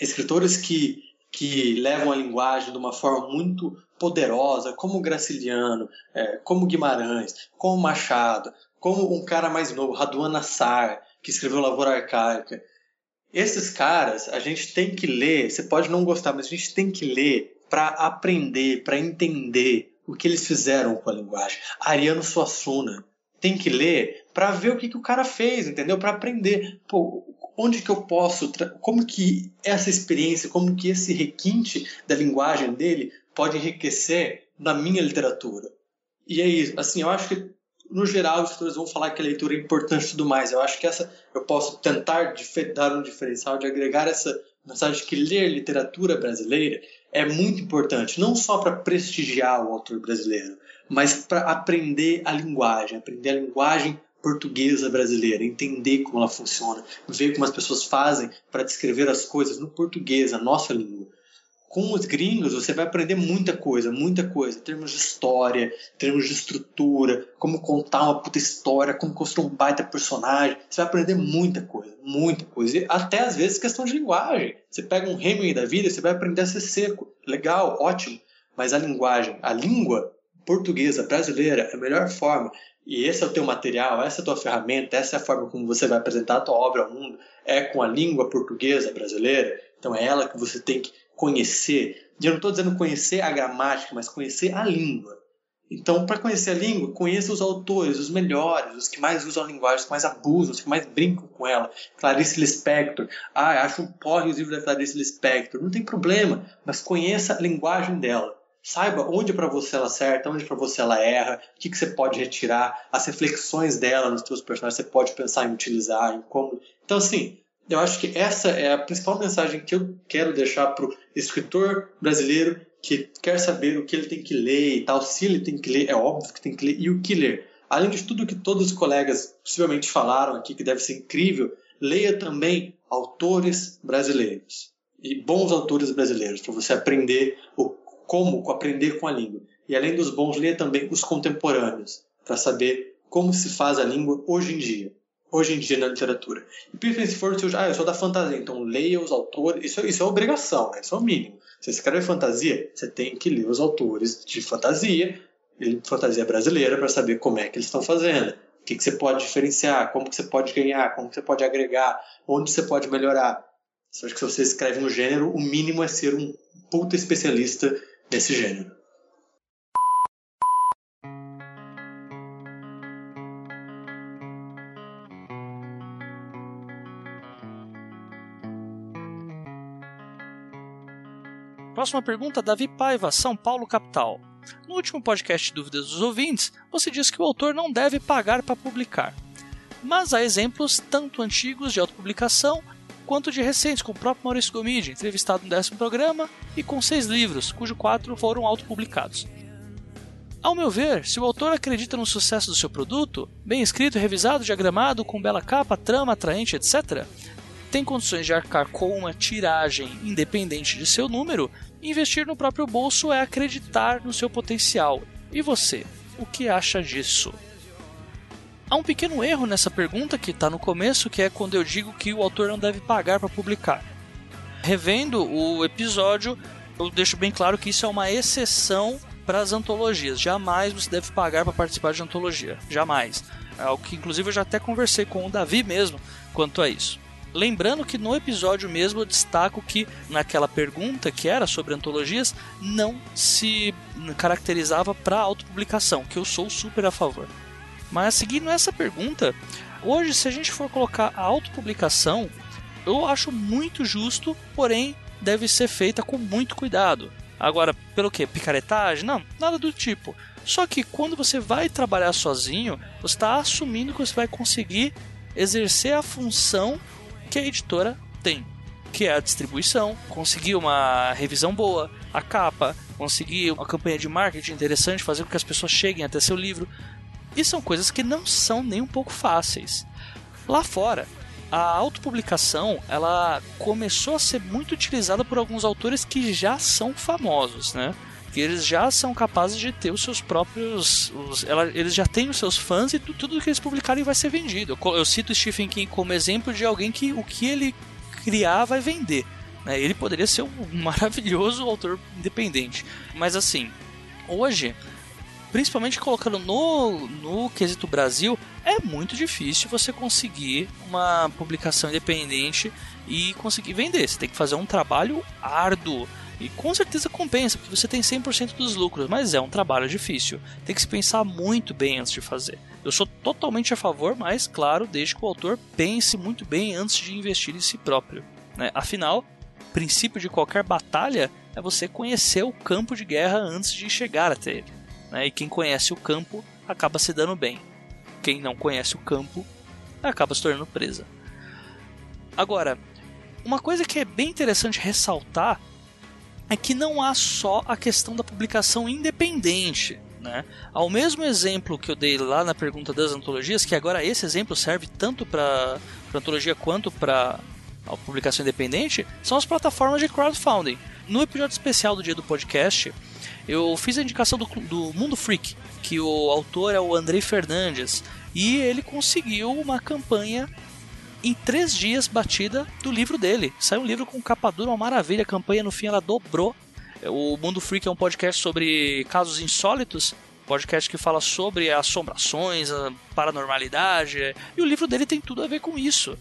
escritores que, que levam a linguagem de uma forma muito poderosa, como Graciliano, é, como Guimarães, como Machado, como um cara mais novo, Raduan Nassar, que escreveu Lavoura Arcaica, esses caras, a gente tem que ler, você pode não gostar, mas a gente tem que ler para aprender, para entender o que eles fizeram com a linguagem. Ariano Suassuna tem que ler para ver o que, que o cara fez, entendeu? Para aprender. Pô, onde que eu posso, como que essa experiência, como que esse requinte da linguagem dele pode enriquecer na minha literatura. E é isso. Assim, eu acho que no geral, os escritores vão falar que a leitura é importante e tudo mais. Eu acho que essa eu posso tentar dar um diferencial de agregar essa mensagem que ler literatura brasileira é muito importante, não só para prestigiar o autor brasileiro, mas para aprender a linguagem, aprender a linguagem portuguesa brasileira, entender como ela funciona, ver como as pessoas fazem para descrever as coisas no português, a nossa língua. Com os gringos, você vai aprender muita coisa, muita coisa, em termos de história, em termos de estrutura, como contar uma puta história, como construir um baita personagem. Você vai aprender muita coisa, muita coisa. E até às vezes questão de linguagem. Você pega um Hemingway da vida, você vai aprender a ser seco. Legal, ótimo. Mas a linguagem, a língua portuguesa brasileira é a melhor forma e esse é o teu material, essa é a tua ferramenta, essa é a forma como você vai apresentar a tua obra ao mundo, é com a língua portuguesa brasileira, então é ela que você tem que conhecer. Eu não estou dizendo conhecer a gramática, mas conhecer a língua. Então, para conhecer a língua, conheça os autores, os melhores, os que mais usam a linguagem, os que mais abusam, os que mais brincam com ela. Clarice Lispector. Ah, acho um porre os livros da Clarice Lispector. Não tem problema, mas conheça a linguagem dela. Saiba onde para você ela acerta, onde para você ela erra, o que, que você pode retirar, as reflexões dela nos seus personagens você pode pensar em utilizar, em como. Então, assim, eu acho que essa é a principal mensagem que eu quero deixar para o escritor brasileiro que quer saber o que ele tem que ler e tal. Se ele tem que ler, é óbvio que tem que ler, e o que ler. Além de tudo que todos os colegas possivelmente falaram aqui, que deve ser incrível, leia também autores brasileiros. E bons autores brasileiros, para você aprender o como aprender com a língua. E além dos bons, leia também os contemporâneos, para saber como se faz a língua hoje em dia. Hoje em dia na literatura. E principalmente se for, ah, eu sou da fantasia, então leia os autores. Isso, isso é obrigação, né? isso é o mínimo. Se você escreve fantasia, você tem que ler os autores de fantasia, fantasia brasileira, para saber como é que eles estão fazendo. O que, que você pode diferenciar, como que você pode ganhar, como que você pode agregar, onde você pode melhorar. Acho que se você escreve um gênero, o mínimo é ser um puta especialista desse gênero. Próxima pergunta, Davi Paiva, São Paulo, capital. No último podcast Dúvidas dos Ouvintes, você disse que o autor não deve pagar para publicar. Mas há exemplos tanto antigos de autopublicação quanto de recentes, com o próprio Maurício Gomide, entrevistado no décimo programa, e com seis livros, cujos quatro foram autopublicados. Ao meu ver, se o autor acredita no sucesso do seu produto, bem escrito, revisado, diagramado, com bela capa, trama atraente, etc., tem condições de arcar com uma tiragem independente de seu número, investir no próprio bolso é acreditar no seu potencial. E você, o que acha disso? Há um pequeno erro nessa pergunta que está no começo, que é quando eu digo que o autor não deve pagar para publicar. Revendo o episódio, eu deixo bem claro que isso é uma exceção para as antologias. Jamais você deve pagar para participar de antologia. Jamais. É algo que, inclusive, eu já até conversei com o Davi mesmo quanto a isso. Lembrando que no episódio mesmo eu destaco que naquela pergunta que era sobre antologias não se caracterizava para autopublicação, que eu sou super a favor. Mas seguindo essa pergunta, hoje se a gente for colocar a autopublicação, eu acho muito justo, porém deve ser feita com muito cuidado. Agora, pelo que? Picaretagem? Não, nada do tipo. Só que quando você vai trabalhar sozinho, você está assumindo que você vai conseguir exercer a função que a editora tem, que é a distribuição, conseguir uma revisão boa, a capa, conseguir uma campanha de marketing interessante, fazer com que as pessoas cheguem até seu livro. E são coisas que não são nem um pouco fáceis. Lá fora, a autopublicação ela começou a ser muito utilizada por alguns autores que já são famosos, né? Que eles já são capazes de ter os seus próprios. Os, ela, eles já têm os seus fãs e tudo que eles publicarem vai ser vendido. Eu, eu cito Stephen King como exemplo de alguém que o que ele criar vai vender. Né? Ele poderia ser um maravilhoso autor independente. Mas assim, hoje principalmente colocando no, no quesito Brasil, é muito difícil você conseguir uma publicação independente e conseguir vender. Você tem que fazer um trabalho árduo. E com certeza compensa, porque você tem 100% dos lucros, mas é um trabalho difícil. Tem que se pensar muito bem antes de fazer. Eu sou totalmente a favor, mas claro, desde que o autor pense muito bem antes de investir em si próprio. Né? Afinal, o princípio de qualquer batalha é você conhecer o campo de guerra antes de chegar até ele. Né? E quem conhece o campo acaba se dando bem. Quem não conhece o campo acaba se tornando presa. Agora, uma coisa que é bem interessante ressaltar é que não há só a questão da publicação independente. Né? Ao mesmo exemplo que eu dei lá na pergunta das antologias, que agora esse exemplo serve tanto para antologia quanto para a publicação independente, são as plataformas de crowdfunding. No episódio especial do dia do podcast, eu fiz a indicação do, do Mundo Freak, que o autor é o Andrei Fernandes, e ele conseguiu uma campanha em três dias batida do livro dele. Saiu um livro com capa dura, uma maravilha. A campanha no fim ela dobrou. O Mundo Freak é um podcast sobre casos insólitos. Podcast que fala sobre assombrações, a paranormalidade. E o livro dele tem tudo a ver com isso.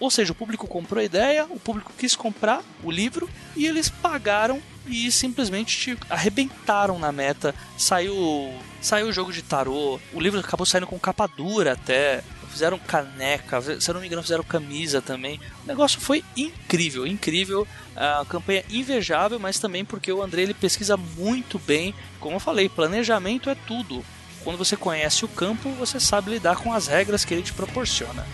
Ou seja, o público comprou a ideia, o público quis comprar o livro e eles pagaram e simplesmente arrebentaram na meta. Saiu, saiu o jogo de tarô, o livro acabou saindo com capa dura até. Fizeram caneca, se não me engano, fizeram camisa também. O negócio foi incrível, incrível. A campanha invejável, mas também porque o André ele pesquisa muito bem. Como eu falei, planejamento é tudo. Quando você conhece o campo, você sabe lidar com as regras que ele te proporciona.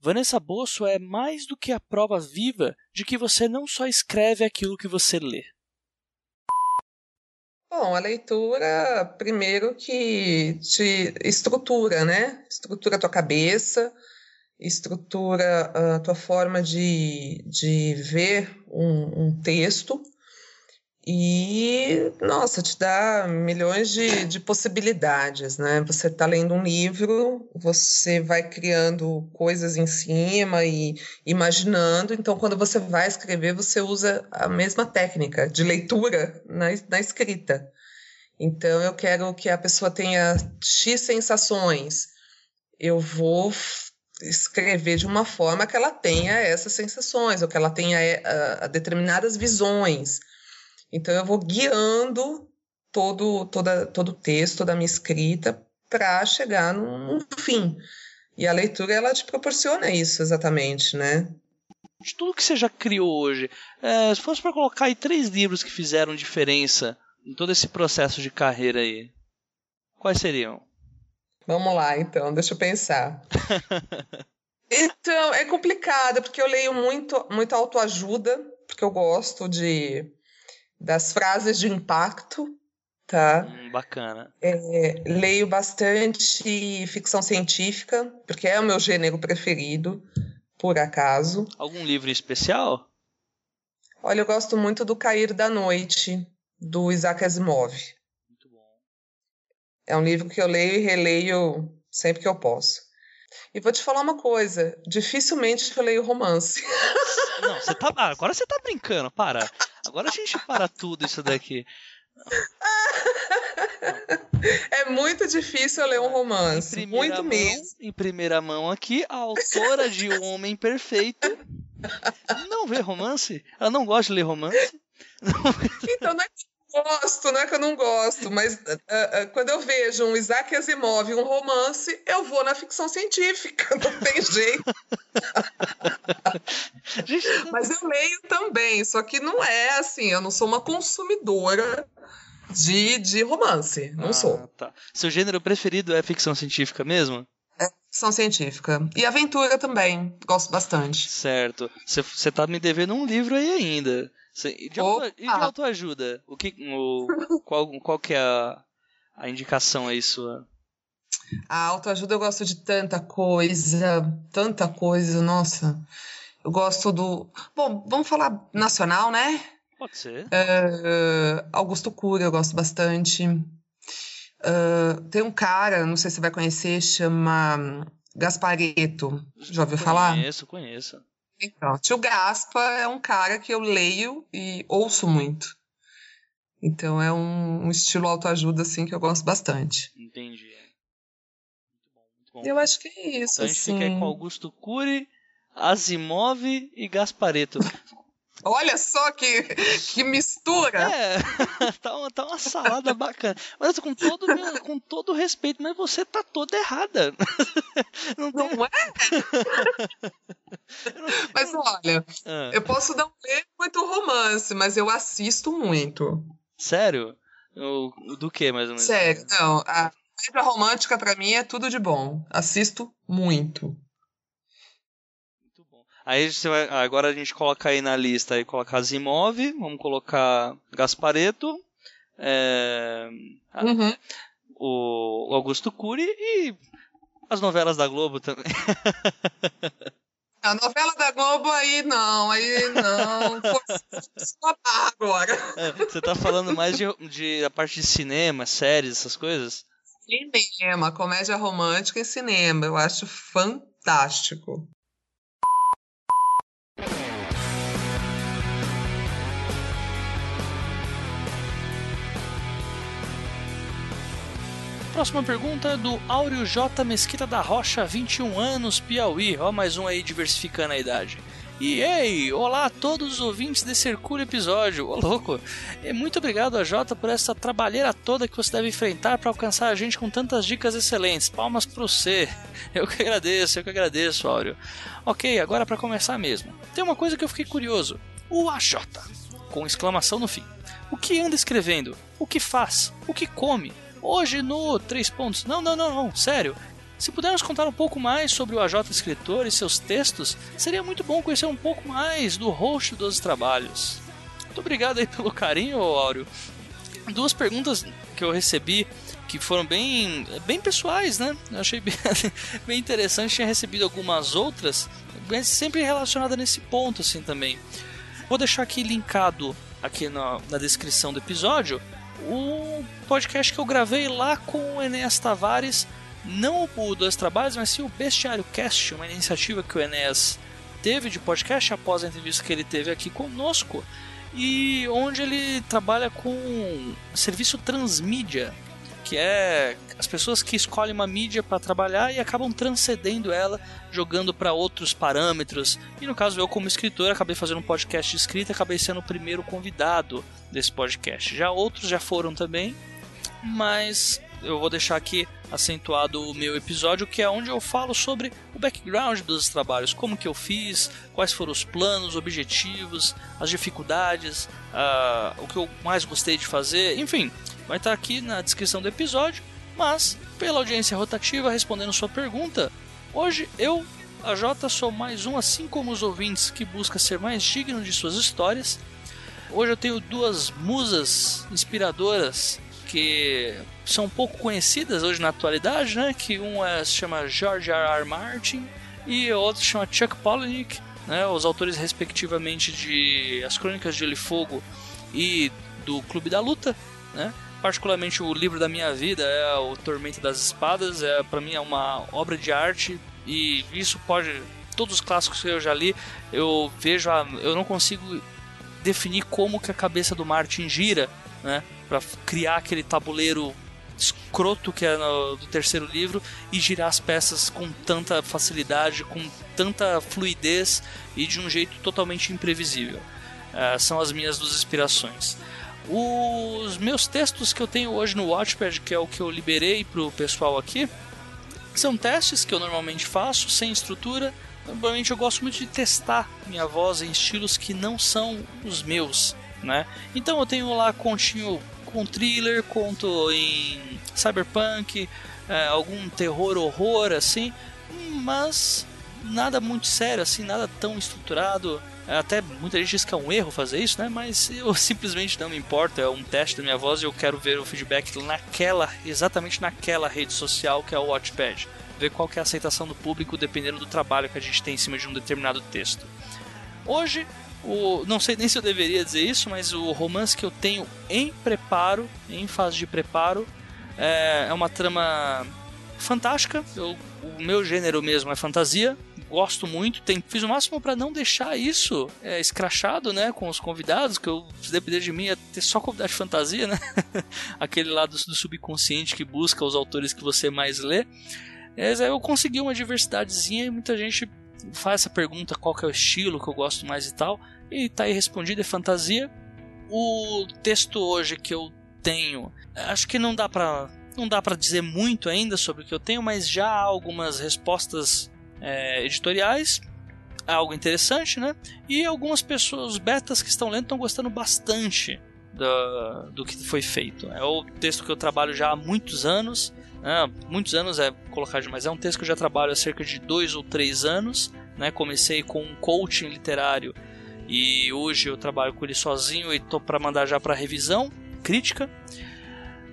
Vanessa Bosso é mais do que a prova viva de que você não só escreve aquilo que você lê. Bom, a leitura, primeiro que te estrutura, né? Estrutura a tua cabeça, estrutura a tua forma de, de ver um, um texto e, nossa, te dá milhões de, de possibilidades, né? Você está lendo um livro, você vai criando coisas em cima e imaginando, então quando você vai escrever, você usa a mesma técnica de leitura na, na escrita. Então eu quero que a pessoa tenha X sensações, eu vou escrever de uma forma que ela tenha essas sensações, ou que ela tenha uh, determinadas visões. Então eu vou guiando todo toda, todo o texto da minha escrita para chegar num, fim. E a leitura ela te proporciona isso exatamente, né? De tudo que você já criou hoje, é, se fosse para colocar aí três livros que fizeram diferença em todo esse processo de carreira aí, quais seriam? Vamos lá, então, deixa eu pensar. então, é complicado, porque eu leio muito, muito autoajuda, porque eu gosto de das frases de impacto, tá? Hum, bacana. É, leio bastante ficção científica, porque é o meu gênero preferido, por acaso. Algum livro especial? Olha, eu gosto muito do Cair da Noite, do Isaac Asimov. Muito bom. É um livro que eu leio e releio sempre que eu posso. E vou te falar uma coisa: dificilmente eu leio romance. Não, você tá. Agora você tá brincando, para. Agora a gente para tudo isso daqui. É muito difícil eu ler um romance. Muito mão, mesmo. Em primeira mão aqui, a autora de O Homem Perfeito não vê romance? Ela não gosta de ler romance? Então não é gosto, não é que eu não gosto, mas uh, uh, quando eu vejo um Isaac Asimov, um romance, eu vou na ficção científica, não tem jeito. mas eu leio também, só que não é assim, eu não sou uma consumidora de, de romance, não ah, sou. Tá. Seu gênero preferido é ficção científica mesmo? É ficção científica. E aventura também, gosto bastante. Certo. Você tá me devendo um livro aí ainda. E, de auto, e de autoajuda? O que, o, qual, qual que é a, a indicação aí sua? A autoajuda eu gosto de tanta coisa, tanta coisa, nossa. Eu gosto do. Bom, vamos falar nacional, né? Pode ser. Uh, Augusto Cury eu gosto bastante. Uh, tem um cara, não sei se você vai conhecer, chama Gaspareto. Já ouviu conheço, falar? Conheço, conheço. Então, Tio Gaspa é um cara que eu leio e ouço muito. Então é um, um estilo autoajuda assim que eu gosto bastante. Entendi. Muito bom, muito bom. Eu acho que é isso. Então a gente assim. fica aí com Augusto Cury, Asimov e Gaspareto. Olha só que, que mistura! É, tá uma, tá uma salada bacana. Mas com todo, com todo respeito, mas você tá toda errada. Não, tem... não é? mas olha, Ah. eu posso não ler muito romance, mas eu assisto muito. Sério? O- do que, mais ou menos? Sério, não. A comédia romântica pra mim é tudo de bom. Assisto muito. Aí você vai, agora a gente coloca aí na lista aí, colocar Asimov, vamos colocar Gaspareto, é. Uhum. o Augusto Cury e as novelas da Globo também. A novela da Globo aí não, aí não. Só agora. É, Você tá falando mais de, de a parte de cinema, séries, essas coisas? Cinema, comédia romântica e cinema. Eu acho fantástico. Próxima pergunta é do Áureo J. Mesquita da Rocha, 21 anos, Piauí. Ó, mais um aí diversificando a idade. E ei, olá a todos os ouvintes desse Hercúleo episódio. Ô louco! E muito obrigado a Jota por essa trabalheira toda que você deve enfrentar para alcançar a gente com tantas dicas excelentes. Palmas pro você. Eu que agradeço, eu que agradeço, Áureo. Ok, agora para começar mesmo. Tem uma coisa que eu fiquei curioso. O AJ, com exclamação no fim. O que anda escrevendo? O que faz? O que come? Hoje no 3 pontos. Não, não, não, não, sério. Se pudermos contar um pouco mais sobre o AJ escritor e seus textos, seria muito bom conhecer um pouco mais do host dos trabalhos. Muito obrigado aí pelo carinho, Áureo. Duas perguntas que eu recebi que foram bem, bem pessoais, né? Eu achei bem, bem interessante. Tinha recebido algumas outras, mas sempre relacionada nesse ponto, assim também. Vou deixar aqui linkado aqui na, na descrição do episódio o podcast que eu gravei lá com o Enéas Tavares, não o Dois Trabalhos, mas sim o Bestiário Cast, uma iniciativa que o Enéas teve de podcast após a entrevista que ele teve aqui conosco, e onde ele trabalha com serviço transmídia, que é as pessoas que escolhem uma mídia para trabalhar e acabam transcendendo ela, jogando para outros parâmetros. E no caso eu como escritor acabei fazendo um podcast de escrita, acabei sendo o primeiro convidado desse podcast. Já outros já foram também, mas eu vou deixar aqui acentuado o meu episódio, que é onde eu falo sobre o background dos trabalhos, como que eu fiz, quais foram os planos, objetivos, as dificuldades, ah, o que eu mais gostei de fazer, enfim, vai estar aqui na descrição do episódio. Mas, pela audiência rotativa, respondendo sua pergunta, hoje eu, a Jota, sou mais um, assim como os ouvintes, que busca ser mais digno de suas histórias. Hoje eu tenho duas musas inspiradoras que são pouco conhecidas hoje na atualidade, né? Que um é, se chama George R. R. Martin e o outro se chama Chuck Palahniuk, né? Os autores respectivamente de As Crônicas de Gelo e Fogo e do Clube da Luta, né? Particularmente o livro da minha vida é o Tormento das Espadas, é para mim é uma obra de arte e isso pode todos os clássicos que eu já li, eu vejo a, eu não consigo definir como que a cabeça do Martin gira, né? Para criar aquele tabuleiro escroto que é no, do terceiro livro e girar as peças com tanta facilidade, com tanta fluidez e de um jeito totalmente imprevisível. Uh, são as minhas duas inspirações. Os meus textos que eu tenho hoje no Watchpad, que é o que eu liberei para o pessoal aqui, são testes que eu normalmente faço, sem estrutura. Normalmente eu gosto muito de testar minha voz em estilos que não são os meus, né? Então eu tenho lá continho com thriller, conto em cyberpunk, é, algum terror, horror, assim, mas nada muito sério, assim, nada tão estruturado. Até muita gente diz que é um erro fazer isso, né? Mas eu simplesmente não me importo, é um teste da minha voz e eu quero ver o feedback naquela, exatamente naquela rede social que é o Watchpad. Ver qual é a aceitação do público dependendo do trabalho que a gente tem em cima de um determinado texto. Hoje, o, não sei nem se eu deveria dizer isso, mas o romance que eu tenho em preparo, em fase de preparo, é, é uma trama fantástica. Eu, o meu gênero mesmo é fantasia, gosto muito. Tem, fiz o máximo para não deixar isso é, escrachado, né, com os convidados, que eu, se depender de mim, ia ter só convidado de fantasia, né? Aquele lado do subconsciente que busca os autores que você mais lê. Mas eu consegui uma diversidadezinha e muita gente faz essa pergunta qual que é o estilo que eu gosto mais e tal. E tá aí respondido, é fantasia. O texto hoje que eu tenho, acho que não dá pra, não dá pra dizer muito ainda sobre o que eu tenho, mas já há algumas respostas é, editoriais. Algo interessante, né? E algumas pessoas, betas que estão lendo, estão gostando bastante do, do que foi feito. É o texto que eu trabalho já há muitos anos. né? muitos anos é colocar demais. É um texto que eu já trabalho há cerca de dois ou três anos. Né? Comecei com um coaching literário e hoje eu trabalho com ele sozinho e tô para mandar já para revisão crítica.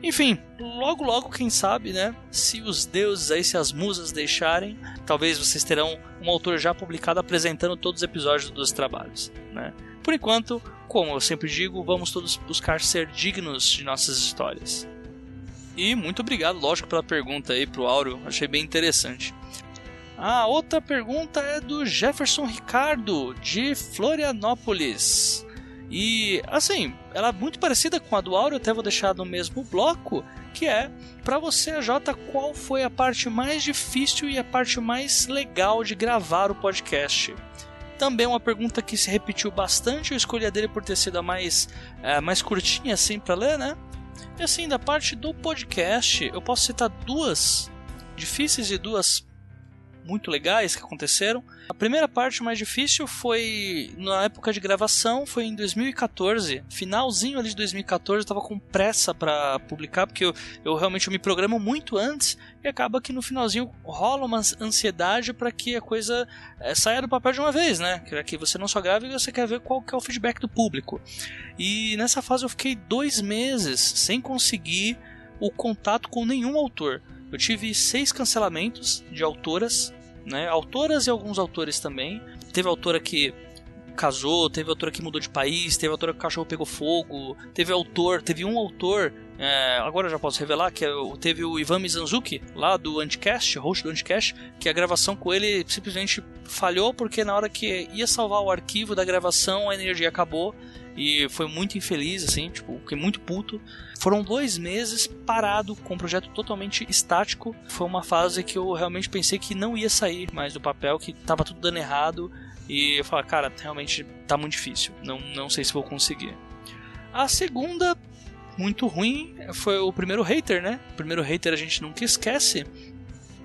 Enfim, logo logo, quem sabe, né? Se os deuses aí, se as musas deixarem, talvez vocês terão um autor já publicado apresentando todos os episódios dos trabalhos, né? Por enquanto, como eu sempre digo, vamos todos buscar ser dignos de nossas histórias. E muito obrigado, lógico, pela pergunta aí pro Áureo, achei bem interessante. A outra pergunta é do Jefferson Ricardo, de Florianópolis. E assim, ela é muito parecida com a do Áureo, até vou deixar no mesmo bloco, que é para você, Jota, qual foi a parte mais difícil e a parte mais legal de gravar o podcast? Também uma pergunta que se repetiu bastante, eu escolhi a dele por ter sido a mais, é, mais curtinha assim para ler, né? E assim, da parte do podcast, eu posso citar duas difíceis e duas muito legais que aconteceram. A primeira parte mais difícil foi na época de gravação, foi em 2014, finalzinho ali de 2014, eu tava com pressa para publicar, porque eu, eu realmente eu me programo muito antes e acaba que no finalzinho rola uma ansiedade para que a coisa é, saia do papel de uma vez, né? Que que você não só grava e você quer ver qual que é o feedback do público. E nessa fase eu fiquei dois meses sem conseguir o contato com nenhum autor. Eu tive seis cancelamentos de autoras, né? Autoras e alguns autores também. Teve autora que casou, teve autora que mudou de país, teve autora que o cachorro pegou fogo, teve autor, teve um autor, é, agora já posso revelar, que é, teve o Ivan Mizanzuki, lá do Anticast, host do Anticast, que a gravação com ele simplesmente falhou porque na hora que ia salvar o arquivo da gravação a energia acabou e foi muito infeliz, assim, tipo, fiquei muito puto. Foram dois meses parado com um projeto totalmente estático. Foi uma fase que eu realmente pensei que não ia sair mais do papel, que tava tudo dando errado. E eu falei, cara, realmente tá muito difícil. Não, não sei se vou conseguir. A segunda, muito ruim, foi o primeiro hater, né? O primeiro hater a gente nunca esquece.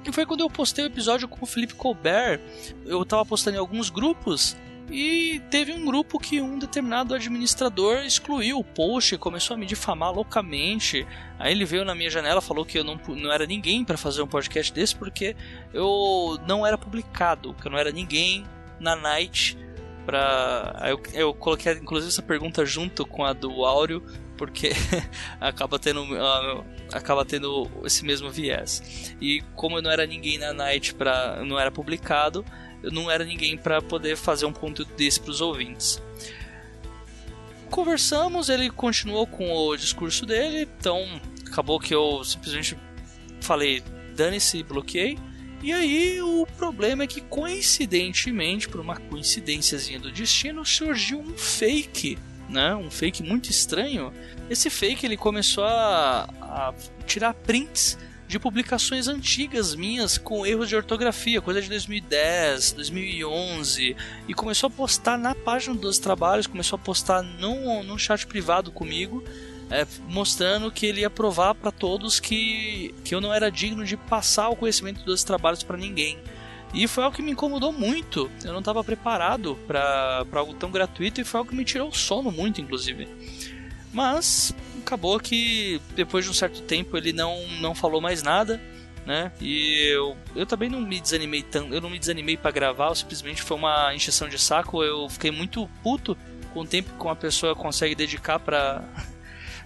Que foi quando eu postei o episódio com o Felipe Colbert. Eu tava postando em alguns grupos e teve um grupo que um determinado administrador excluiu o post e começou a me difamar loucamente. Aí ele veio na minha janela falou que eu não, não era ninguém para fazer um podcast desse porque eu não era publicado, que eu não era ninguém na Night pra. Eu, eu coloquei inclusive essa pergunta junto com a do Áureo, porque acaba tendo ah, acaba tendo esse mesmo viés. E como eu não era ninguém na Night para não era publicado, eu não era ninguém para poder fazer um conteúdo desse para os ouvintes. Conversamos, ele continuou com o discurso dele, então acabou que eu simplesmente falei dane-se e bloqueei. E aí o problema é que coincidentemente, por uma coincidênciazinha do destino, surgiu um fake, né? Um fake muito estranho. Esse fake ele começou a, a tirar prints de publicações antigas minhas com erros de ortografia, coisa de 2010, 2011, e começou a postar na página dos trabalhos, começou a postar num, num chat privado comigo, é, mostrando que ele ia provar para todos que, que eu não era digno de passar o conhecimento dos trabalhos para ninguém. E foi algo que me incomodou muito. Eu não estava preparado para algo tão gratuito e foi algo que me tirou o sono muito, inclusive. Mas acabou que depois de um certo tempo ele não, não falou mais nada, né? E eu, eu também não me desanimei tanto, eu não me desanimei para gravar, simplesmente foi uma encheção de saco. Eu fiquei muito puto com o tempo que uma pessoa consegue dedicar para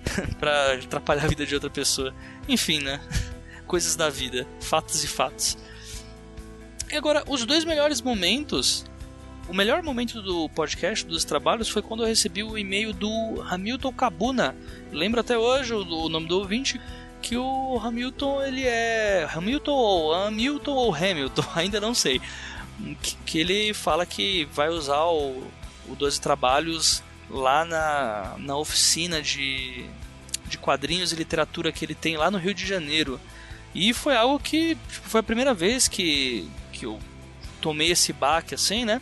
para atrapalhar a vida de outra pessoa. Enfim, né? Coisas da vida, fatos e fatos. E agora, os dois melhores momentos o melhor momento do podcast, dos trabalhos, foi quando eu recebi o e-mail do Hamilton Kabuna. Lembro até hoje o, o nome do ouvinte, que o Hamilton, ele é... Hamilton ou Hamilton ou Hamilton, ainda não sei. Que, que ele fala que vai usar o, o 12 Trabalhos lá na, na oficina de, de quadrinhos e literatura que ele tem lá no Rio de Janeiro. E foi algo que tipo, foi a primeira vez que, que eu tomei esse baque assim, né?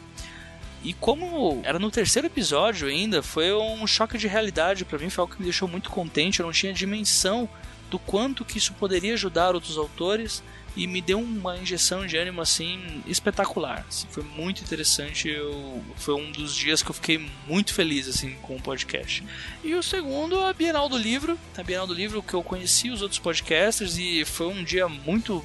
E como era no terceiro episódio ainda, foi um choque de realidade para mim, foi algo que me deixou muito contente. Eu não tinha dimensão do quanto que isso poderia ajudar outros autores e me deu uma injeção de ânimo assim espetacular. Assim, foi muito interessante. Eu, foi um dos dias que eu fiquei muito feliz assim com o podcast. E o segundo, a Bienal do Livro, a Bienal do Livro que eu conheci os outros podcasters e foi um dia muito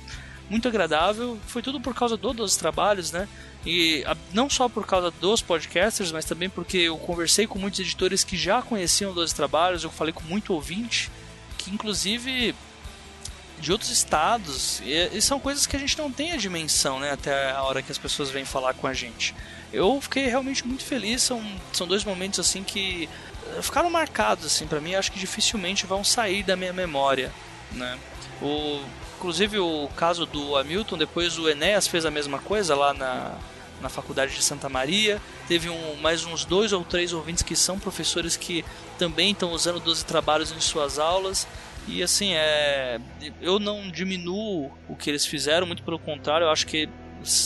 muito agradável. Foi tudo por causa do dos trabalhos, né? E não só por causa dos podcasters, mas também porque eu conversei com muitos editores que já conheciam dos trabalhos, eu falei com muito ouvinte, que inclusive de outros estados, e, e, são coisas que a gente não tem a dimensão, né, até a hora que as pessoas vêm falar com a gente. Eu fiquei realmente muito feliz, são, são dois momentos assim que ficaram marcados assim para mim, acho que dificilmente vão sair da minha memória, né? O inclusive o caso do Hamilton, depois o Enéas fez a mesma coisa lá na na faculdade de Santa Maria. Teve um, mais uns dois ou três ouvintes que são professores que também estão usando 12 trabalhos em suas aulas. E assim, é, eu não diminuo o que eles fizeram, muito pelo contrário, eu acho que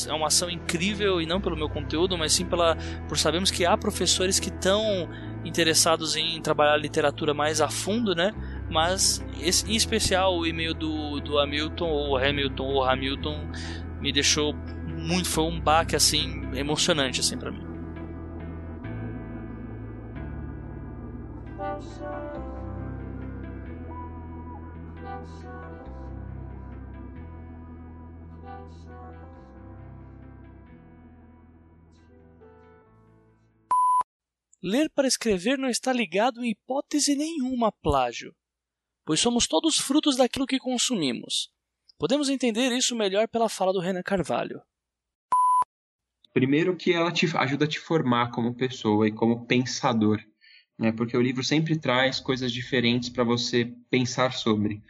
é uma ação incrível e não pelo meu conteúdo, mas sim pela, por sabermos que há professores que estão interessados em trabalhar literatura mais a fundo, né? Mas esse, em especial o e-mail do, do Hamilton ou Hamilton ou Hamilton me deixou muito, foi um baque assim emocionante assim para mim. Ler para escrever não está ligado em hipótese nenhuma a plágio, pois somos todos frutos daquilo que consumimos. Podemos entender isso melhor pela fala do Renan Carvalho. Primeiro que ela te ajuda a te formar como pessoa e como pensador, né? Porque o livro sempre traz coisas diferentes para você pensar sobre.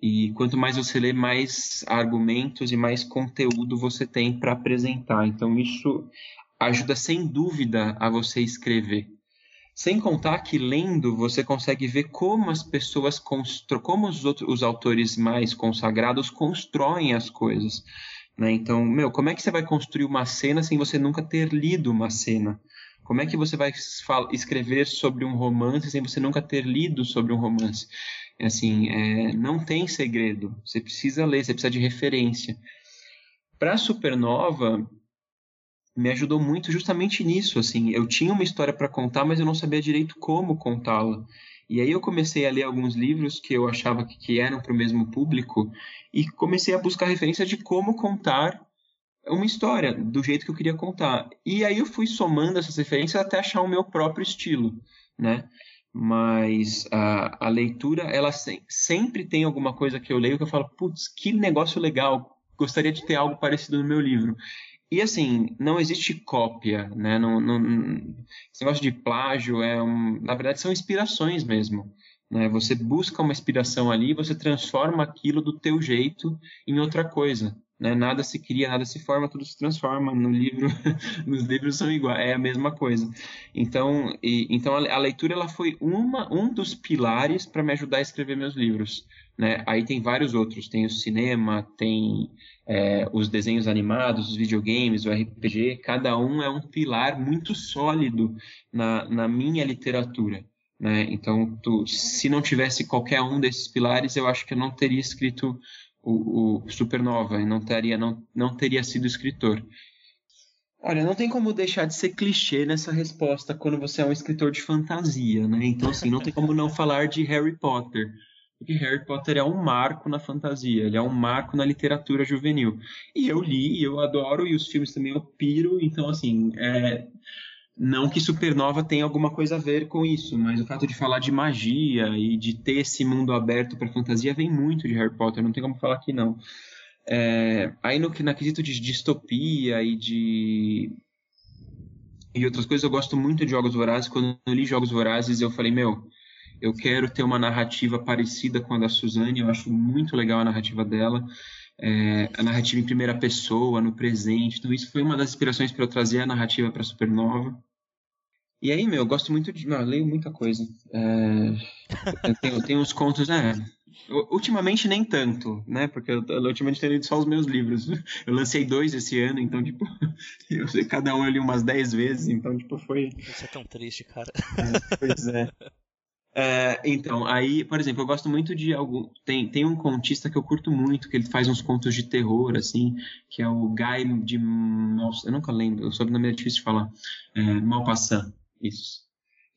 E quanto mais você lê, mais argumentos e mais conteúdo você tem para apresentar. Então isso ajuda sem dúvida a você escrever. Sem contar que lendo você consegue ver como as pessoas constru... como os outros os autores mais consagrados constroem as coisas. Né? Então, meu, como é que você vai construir uma cena sem você nunca ter lido uma cena? Como é que você vai escrever sobre um romance sem você nunca ter lido sobre um romance? Assim, é, não tem segredo. Você precisa ler, você precisa de referência. Para Supernova, me ajudou muito justamente nisso, assim, eu tinha uma história para contar, mas eu não sabia direito como contá-la. E aí eu comecei a ler alguns livros que eu achava que, que eram para o mesmo público e comecei a buscar referência de como contar uma história do jeito que eu queria contar. E aí eu fui somando essas referências até achar o meu próprio estilo, né? Mas a, a leitura, ela se, sempre tem alguma coisa que eu leio que eu falo, putz, que negócio legal, gostaria de ter algo parecido no meu livro. E assim, não existe cópia, né? Não, não, esse negócio de plágio é um, na verdade são inspirações mesmo. Né? Você busca uma inspiração ali, você transforma aquilo do teu jeito em outra coisa. Né? Nada se cria, nada se forma, tudo se transforma. No livro, nos livros são iguais, é a mesma coisa. Então, e, então a, a leitura ela foi uma, um dos pilares para me ajudar a escrever meus livros. Né? Aí tem vários outros, tem o cinema, tem é, os desenhos animados, os videogames, o RPG, cada um é um pilar muito sólido na, na minha literatura. Né? Então, tu, se não tivesse qualquer um desses pilares, eu acho que eu não teria escrito o, o Supernova, e não teria, não, não teria sido escritor. Olha, não tem como deixar de ser clichê nessa resposta quando você é um escritor de fantasia, né? Então, assim, não tem como não falar de Harry Potter porque Harry Potter é um marco na fantasia, ele é um marco na literatura juvenil. E eu li, eu adoro, e os filmes também eu piro, então assim, é... não que Supernova tenha alguma coisa a ver com isso, mas o fato de falar de magia e de ter esse mundo aberto para fantasia vem muito de Harry Potter, não tem como falar que não. É... Aí no, na quesito de distopia e de e outras coisas, eu gosto muito de Jogos Vorazes. Quando eu li Jogos Vorazes, eu falei, meu, eu quero ter uma narrativa parecida com a da Suzane, eu acho muito legal a narrativa dela. É, a narrativa em primeira pessoa, no presente. Então, isso foi uma das inspirações para eu trazer a narrativa para Supernova. E aí, meu, eu gosto muito de. Meu, eu leio muita coisa. É, eu, tenho, eu tenho uns contos, né? Ultimamente nem tanto, né? Porque eu, eu ultimamente tenho lido só os meus livros. Eu lancei dois esse ano, então, tipo, eu sei, cada um eu li umas dez vezes, então, tipo, foi. Isso é tão triste, cara. É, pois é. É, então, aí, por exemplo, eu gosto muito de algum. Tem, tem um contista que eu curto muito, que ele faz uns contos de terror, assim, que é o Guy de. Eu nunca lembro, o sobrenome é difícil de falar. É, Malpassant, isso.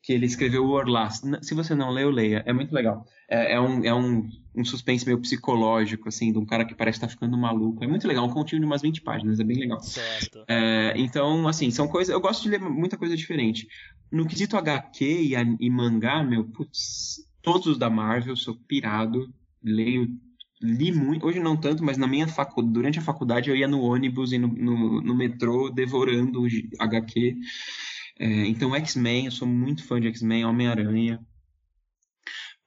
Que ele escreveu o Orlás. Se você não leu, leia. É muito legal. É, é um, é um, um suspense meio psicológico, assim, de um cara que parece estar ficando maluco. É muito legal, um continho de umas 20 páginas, é bem legal. Certo. É, então, assim, são coisas. Eu gosto de ler muita coisa diferente. No quesito HQ e, e mangá, meu, putz, todos os da Marvel, sou pirado, leio. Li muito, hoje não tanto, mas na minha facu, durante a faculdade eu ia no ônibus e no, no, no metrô devorando HQ. É, então, X-Men, eu sou muito fã de X-Men, Homem-Aranha.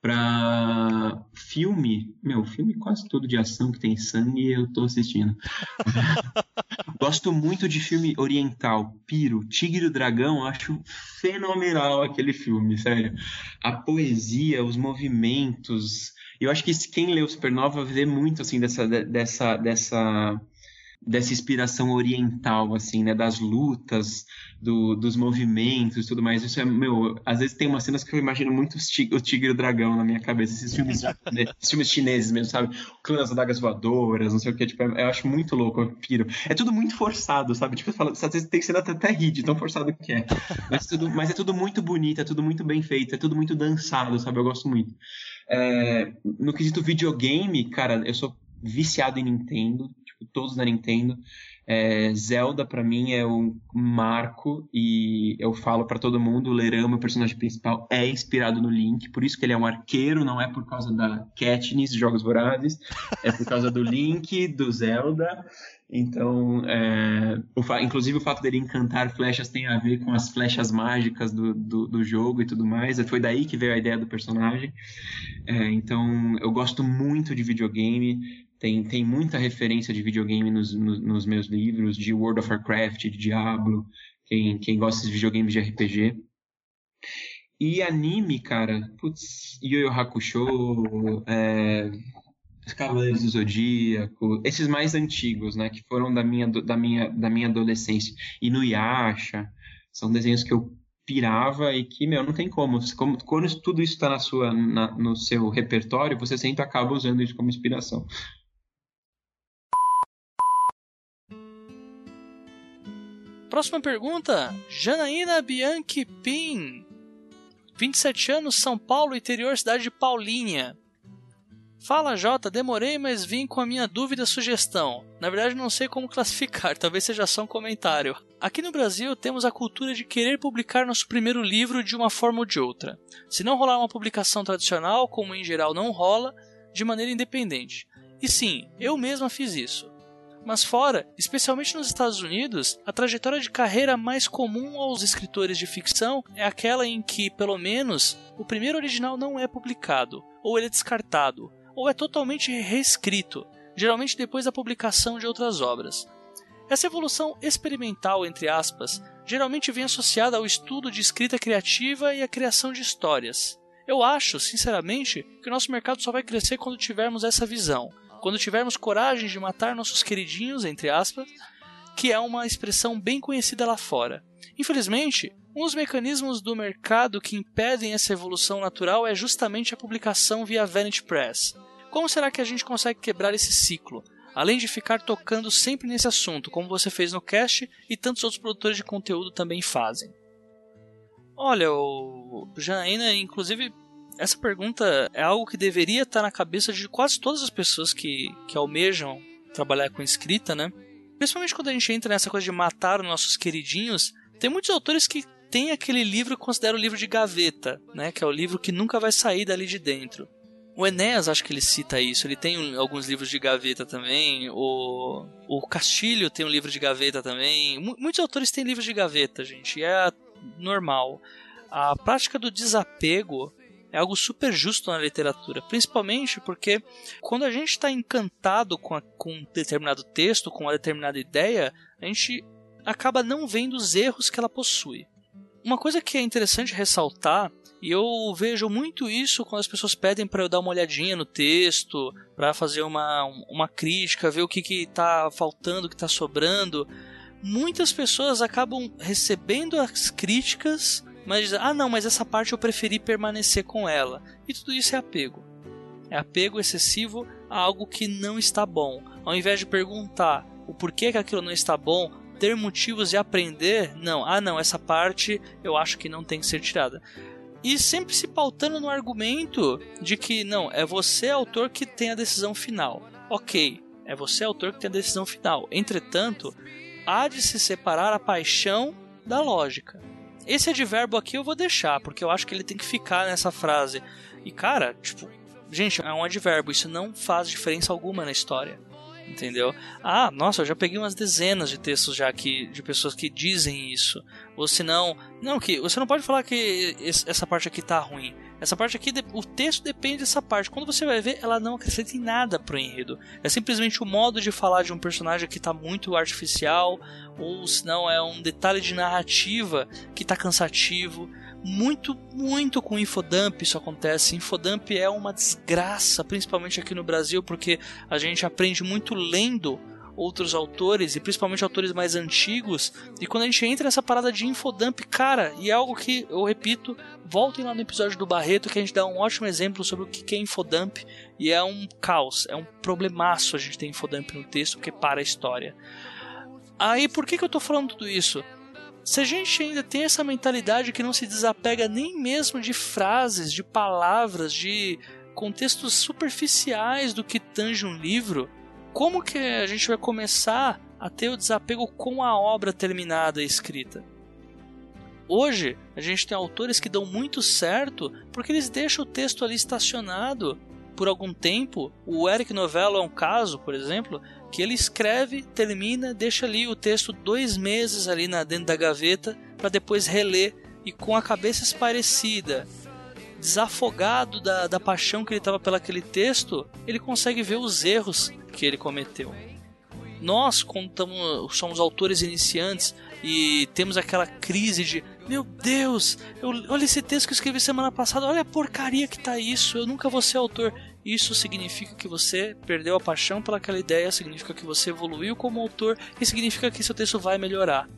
Pra filme, meu, filme quase todo de ação que tem sangue eu tô assistindo. Gosto muito de filme oriental, Piro, Tigre e o Dragão, acho fenomenal aquele filme, sério. A poesia, os movimentos. Eu acho que quem leu Supernova vê muito assim dessa dessa dessa dessa inspiração oriental, assim, né? Das lutas, do, dos movimentos e tudo mais. Isso é, meu, às vezes tem umas cenas que eu imagino muito o Tigre e o Dragão na minha cabeça, esses filmes, japoneses, esses filmes chineses mesmo, sabe? O Clã das Adagas Voadoras, não sei o que, tipo, eu acho muito louco, eu piro. É tudo muito forçado, sabe? Tipo, eu falo, às vezes tem cena até, até rir de tão forçado que é. Mas, tudo, mas é tudo muito bonito, é tudo muito bem feito, é tudo muito dançado, sabe? Eu gosto muito. É, no quesito videogame, cara, eu sou viciado em Nintendo, todos da Nintendo. É, Zelda, pra mim, é um marco e eu falo pra todo mundo, o Lerão, meu personagem principal, é inspirado no Link, por isso que ele é um arqueiro, não é por causa da Katniss, Jogos Vorazes, é por causa do Link, do Zelda. Então, é, o inclusive o fato dele encantar flechas tem a ver com as flechas mágicas do, do, do jogo e tudo mais. Foi daí que veio a ideia do personagem. É, então, eu gosto muito de videogame. Tem, tem muita referência de videogame nos, nos, nos meus livros, de World of Warcraft, de Diablo, quem, quem gosta de videogames de RPG. E anime, cara, putz, Yu Yu Hakusho, é, Cavaleiros do Zodíaco, esses mais antigos, né, que foram da minha, da minha, da minha adolescência. E no Yasha, são desenhos que eu pirava e que, meu, não tem como. como quando tudo isso está na sua, na, no seu repertório, você sempre acaba usando isso como inspiração. Próxima pergunta, Janaína Bianchi Pin. 27 anos, São Paulo, interior, cidade de Paulinha. Fala Jota, demorei, mas vim com a minha dúvida sugestão. Na verdade, não sei como classificar, talvez seja só um comentário. Aqui no Brasil, temos a cultura de querer publicar nosso primeiro livro de uma forma ou de outra. Se não rolar uma publicação tradicional, como em geral não rola, de maneira independente. E sim, eu mesma fiz isso. Mas fora, especialmente nos Estados Unidos, a trajetória de carreira mais comum aos escritores de ficção é aquela em que, pelo menos, o primeiro original não é publicado, ou ele é descartado, ou é totalmente reescrito, geralmente depois da publicação de outras obras. Essa evolução experimental, entre aspas, geralmente vem associada ao estudo de escrita criativa e à criação de histórias. Eu acho, sinceramente, que o nosso mercado só vai crescer quando tivermos essa visão, quando tivermos coragem de matar nossos queridinhos, entre aspas, que é uma expressão bem conhecida lá fora. Infelizmente, um dos mecanismos do mercado que impedem essa evolução natural é justamente a publicação via Vanity Press. Como será que a gente consegue quebrar esse ciclo? Além de ficar tocando sempre nesse assunto, como você fez no cast e tantos outros produtores de conteúdo também fazem. Olha, o Janaína, inclusive, essa pergunta é algo que deveria estar na cabeça de quase todas as pessoas que, que almejam trabalhar com escrita, né? Principalmente quando a gente entra nessa coisa de matar os nossos queridinhos, tem muitos autores que têm aquele livro que considera o livro de gaveta, né? Que é o livro que nunca vai sair dali de dentro. O Enéas, acho que ele cita isso. Ele tem alguns livros de gaveta também. O, o Castilho tem um livro de gaveta também. M muitos autores têm livros de gaveta, gente. É normal. A prática do desapego é algo super justo na literatura, principalmente porque quando a gente está encantado com, a, com um determinado texto, com uma determinada ideia, a gente acaba não vendo os erros que ela possui. Uma coisa que é interessante ressaltar, e eu vejo muito isso quando as pessoas pedem para eu dar uma olhadinha no texto, para fazer uma, uma crítica, ver o que está faltando, o que está sobrando. Muitas pessoas acabam recebendo as críticas mas ah não, mas essa parte eu preferi permanecer com ela. E tudo isso é apego. É apego excessivo a algo que não está bom. Ao invés de perguntar o porquê que aquilo não está bom, ter motivos e aprender, não, ah não, essa parte eu acho que não tem que ser tirada. E sempre se pautando no argumento de que não, é você autor que tem a decisão final. Ok, é você autor que tem a decisão final. Entretanto, há de se separar a paixão da lógica. Esse advérbio aqui eu vou deixar, porque eu acho que ele tem que ficar nessa frase. E cara, tipo, gente, é um advérbio, isso não faz diferença alguma na história. Entendeu? Ah, nossa, eu já peguei umas dezenas de textos já aqui de pessoas que dizem isso. Ou se não, não que você não pode falar que essa parte aqui tá ruim. Essa parte aqui, o texto depende dessa parte. Quando você vai ver, ela não acrescenta em nada pro enredo. É simplesmente o modo de falar de um personagem que está muito artificial, ou se não é um detalhe de narrativa que está cansativo. Muito, muito com infodump isso acontece. Infodump é uma desgraça, principalmente aqui no Brasil, porque a gente aprende muito lendo outros autores, e principalmente autores mais antigos, e quando a gente entra nessa parada de infodump, cara, e é algo que eu repito, voltem lá no episódio do Barreto que a gente dá um ótimo exemplo sobre o que é infodump, e é um caos, é um problemaço a gente ter infodump no texto porque para a história. Aí por que, que eu tô falando tudo isso? Se a gente ainda tem essa mentalidade que não se desapega nem mesmo de frases, de palavras, de contextos superficiais do que tange um livro, como que a gente vai começar a ter o desapego com a obra terminada e escrita? Hoje, a gente tem autores que dão muito certo porque eles deixam o texto ali estacionado por algum tempo. O Eric Novello é um caso, por exemplo, que ele escreve, termina, deixa ali o texto dois meses ali na, dentro da gaveta para depois reler e com a cabeça esparecida, desafogado da, da paixão que ele estava pelaquele texto, ele consegue ver os erros que ele cometeu. Nós, tamo, somos autores iniciantes e temos aquela crise de meu Deus, eu, olha esse texto que eu escrevi semana passada, olha a porcaria que tá isso, eu nunca vou ser autor. Isso significa que você perdeu a paixão pelaquela ideia, significa que você evoluiu como autor e significa que seu texto vai melhorar.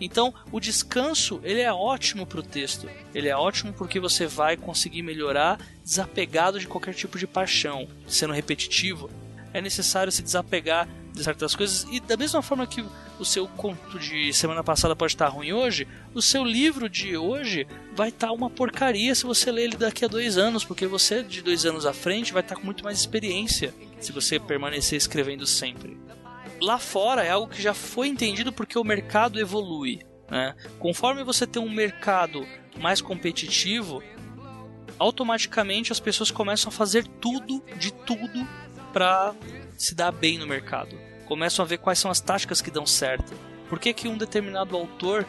Então, o descanso ele é ótimo para o texto. Ele é ótimo porque você vai conseguir melhorar desapegado de qualquer tipo de paixão. Sendo repetitivo, é necessário se desapegar de certas coisas e da mesma forma que o seu conto de semana passada pode estar ruim hoje, o seu livro de hoje vai estar uma porcaria se você ler ele daqui a dois anos, porque você de dois anos à frente vai estar com muito mais experiência se você permanecer escrevendo sempre. Lá fora é algo que já foi entendido porque o mercado evolui. Né? Conforme você tem um mercado mais competitivo, automaticamente as pessoas começam a fazer tudo de tudo para se dar bem no mercado. Começam a ver quais são as táticas que dão certo. Por que, que um determinado autor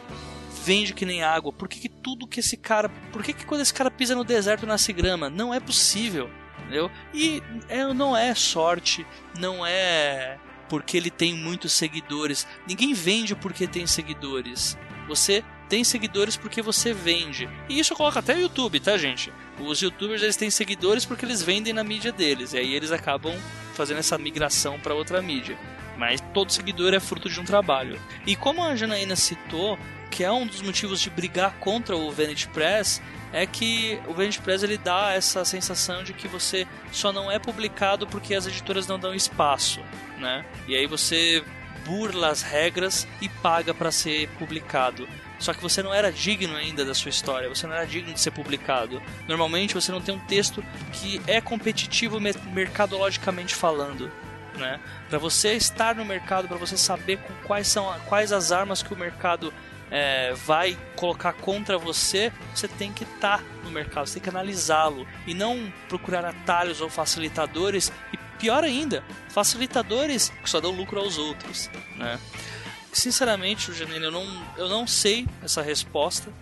vende que nem água? Por que, que tudo que esse cara. Por que, que quando esse cara pisa no deserto nasce grama? Não é possível. Entendeu? E é, não é sorte, não é porque ele tem muitos seguidores. Ninguém vende porque tem seguidores. Você tem seguidores porque você vende. E isso coloca até o YouTube, tá, gente? Os youtubers eles têm seguidores porque eles vendem na mídia deles. E aí eles acabam fazendo essa migração para outra mídia. Mas todo seguidor é fruto de um trabalho. E como a Janaína citou, que é um dos motivos de brigar contra o Vanity Press, é que o Vanity Press ele dá essa sensação de que você só não é publicado porque as editoras não dão espaço, né? E aí você burla as regras e paga para ser publicado. Só que você não era digno ainda da sua história, você não era digno de ser publicado. Normalmente você não tem um texto que é competitivo mercadologicamente falando. Né? Para você estar no mercado, para você saber quais são quais as armas que o mercado é, vai colocar contra você, você tem que estar tá no mercado, você tem que analisá-lo e não procurar atalhos ou facilitadores e pior ainda, facilitadores que só dão lucro aos outros, né? Sinceramente, Janine, eu não, eu não sei essa resposta,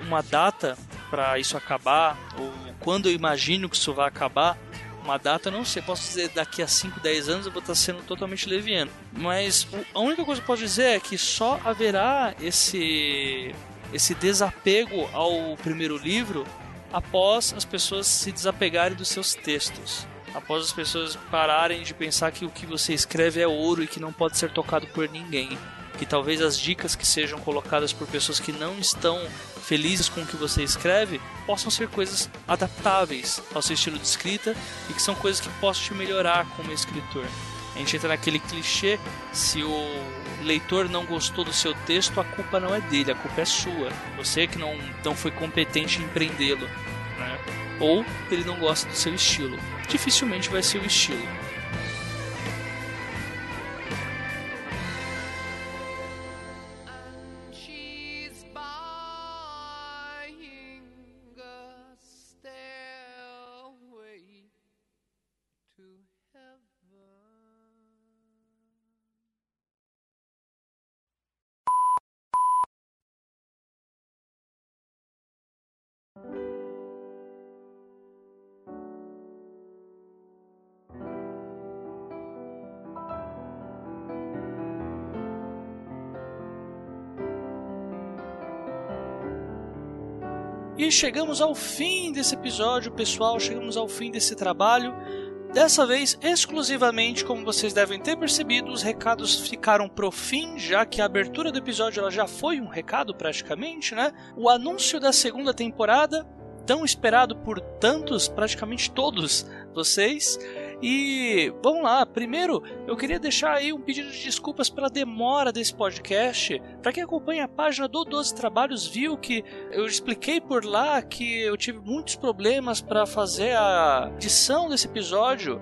uma data para isso acabar, ou quando eu imagino que isso vai acabar, uma data, eu não sei, posso dizer daqui a 5, 10 anos eu vou estar sendo totalmente leviano. Mas a única coisa que eu posso dizer é que só haverá esse, esse desapego ao primeiro livro após as pessoas se desapegarem dos seus textos. Após as pessoas pararem de pensar que o que você escreve é ouro e que não pode ser tocado por ninguém. que talvez as dicas que sejam colocadas por pessoas que não estão felizes com o que você escreve possam ser coisas adaptáveis ao seu estilo de escrita e que são coisas que possam te melhorar como escritor. A gente entra naquele clichê: se o leitor não gostou do seu texto, a culpa não é dele, a culpa é sua. Você que não, não foi competente em prendê-lo. Ou ele não gosta do seu estilo. Dificilmente vai ser o estilo. E chegamos ao fim desse episódio, pessoal. Chegamos ao fim desse trabalho. Dessa vez, exclusivamente, como vocês devem ter percebido, os recados ficaram pro fim, já que a abertura do episódio ela já foi um recado praticamente, né? O anúncio da segunda temporada, tão esperado por tantos, praticamente todos vocês. E vamos lá, primeiro eu queria deixar aí um pedido de desculpas pela demora desse podcast. Para quem acompanha a página do 12 Trabalhos, viu que eu expliquei por lá que eu tive muitos problemas para fazer a edição desse episódio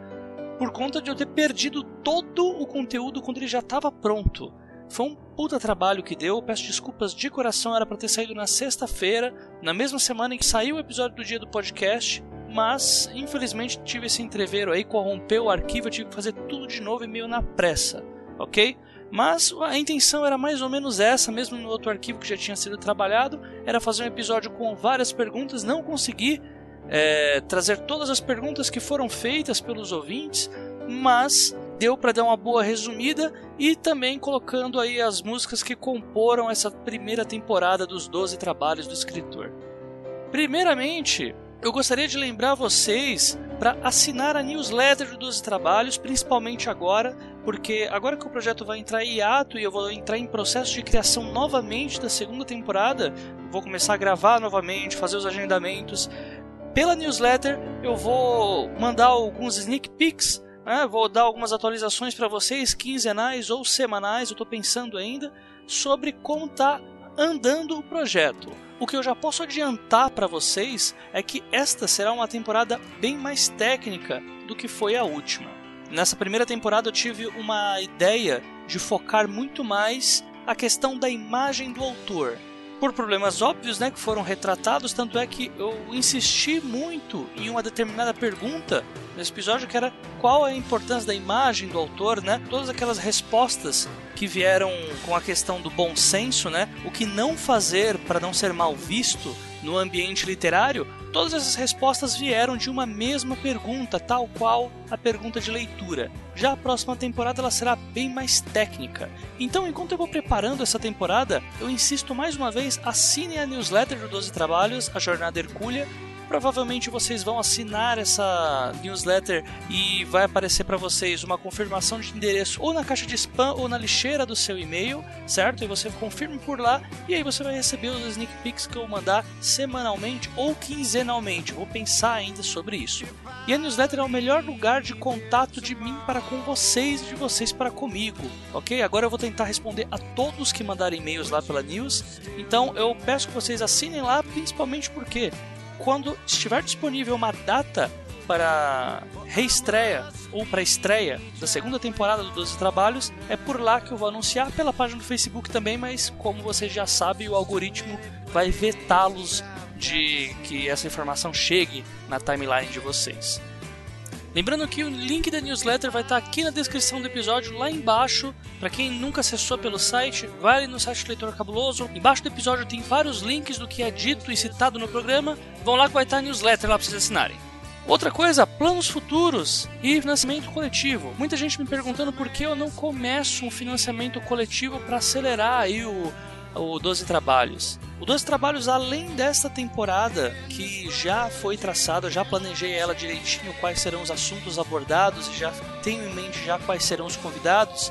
por conta de eu ter perdido todo o conteúdo quando ele já estava pronto. Foi um puta trabalho que deu, peço desculpas de coração, era para ter saído na sexta-feira, na mesma semana em que saiu o episódio do dia do podcast, mas infelizmente tive esse entreveiro aí, corrompeu o arquivo, eu tive que fazer tudo de novo e meio na pressa, ok? Mas a intenção era mais ou menos essa, mesmo no outro arquivo que já tinha sido trabalhado, era fazer um episódio com várias perguntas, não consegui é, trazer todas as perguntas que foram feitas pelos ouvintes, mas deu para dar uma boa resumida e também colocando aí as músicas que comporam essa primeira temporada dos 12 trabalhos do escritor. Primeiramente, eu gostaria de lembrar vocês para assinar a newsletter do 12 Trabalhos, principalmente agora, porque agora que o projeto vai entrar em hiato e eu vou entrar em processo de criação novamente da segunda temporada, vou começar a gravar novamente, fazer os agendamentos. Pela newsletter eu vou mandar alguns sneak peeks, né? vou dar algumas atualizações para vocês, quinzenais ou semanais, eu estou pensando ainda, sobre como está andando o projeto. O que eu já posso adiantar para vocês é que esta será uma temporada bem mais técnica do que foi a última. Nessa primeira temporada eu tive uma ideia de focar muito mais a questão da imagem do autor. Por problemas óbvios, né, que foram retratados, tanto é que eu insisti muito em uma determinada pergunta nesse episódio que era qual é a importância da imagem do autor, né? Todas aquelas respostas que vieram com a questão do bom senso, né? O que não fazer para não ser mal visto no ambiente literário, todas essas respostas vieram de uma mesma pergunta, tal qual a pergunta de leitura. Já a próxima temporada ela será bem mais técnica. Então, enquanto eu vou preparando essa temporada, eu insisto mais uma vez, assinem a newsletter do 12 Trabalhos, a Jornada Hercúlea, provavelmente vocês vão assinar essa newsletter e vai aparecer para vocês uma confirmação de endereço ou na caixa de spam ou na lixeira do seu e-mail, certo? E você confirma por lá e aí você vai receber os sneak peeks que eu mandar semanalmente ou quinzenalmente. Vou pensar ainda sobre isso. E a newsletter é o melhor lugar de contato de mim para com vocês e de vocês para comigo, ok? Agora eu vou tentar responder a todos que mandarem e-mails lá pela news. Então eu peço que vocês assinem lá, principalmente porque quando estiver disponível uma data para reestreia ou para estreia da segunda temporada do 12 Trabalhos, é por lá que eu vou anunciar pela página do Facebook também, mas como vocês já sabem, o algoritmo vai vetá-los de que essa informação chegue na timeline de vocês. Lembrando que o link da newsletter vai estar aqui na descrição do episódio, lá embaixo. Para quem nunca acessou pelo site, vai no site Leitor Cabuloso. Embaixo do episódio tem vários links do que é dito e citado no programa. Vão lá que vai estar a newsletter lá para vocês assinarem. Outra coisa, planos futuros e financiamento coletivo. Muita gente me perguntando por que eu não começo um financiamento coletivo para acelerar aí o, o 12 Trabalhos. O 12 Trabalhos, além desta temporada que já foi traçada, já planejei ela direitinho, quais serão os assuntos abordados e já tenho em mente já quais serão os convidados.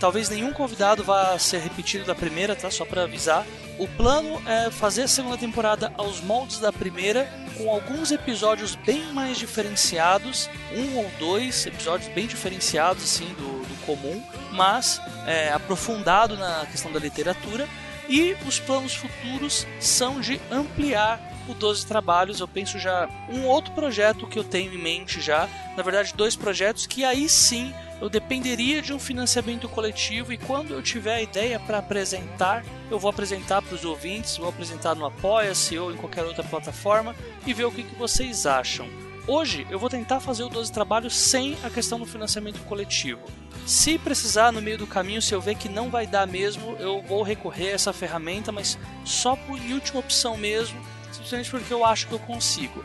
talvez nenhum convidado vá ser repetido da primeira, tá? Só para avisar. O plano é fazer a segunda temporada aos moldes da primeira, com alguns episódios bem mais diferenciados, um ou dois episódios bem diferenciados assim do, do comum, mas é, aprofundado na questão da literatura. E os planos futuros são de ampliar o 12 Trabalhos. Eu penso já um outro projeto que eu tenho em mente já, na verdade dois projetos que aí sim eu dependeria de um financiamento coletivo e quando eu tiver a ideia para apresentar, eu vou apresentar para os ouvintes, vou apresentar no Apoia-se ou em qualquer outra plataforma e ver o que, que vocês acham. Hoje eu vou tentar fazer o 12 Trabalhos sem a questão do financiamento coletivo. Se precisar no meio do caminho, se eu ver que não vai dar mesmo, eu vou recorrer a essa ferramenta, mas só por última opção mesmo, simplesmente porque eu acho que eu consigo.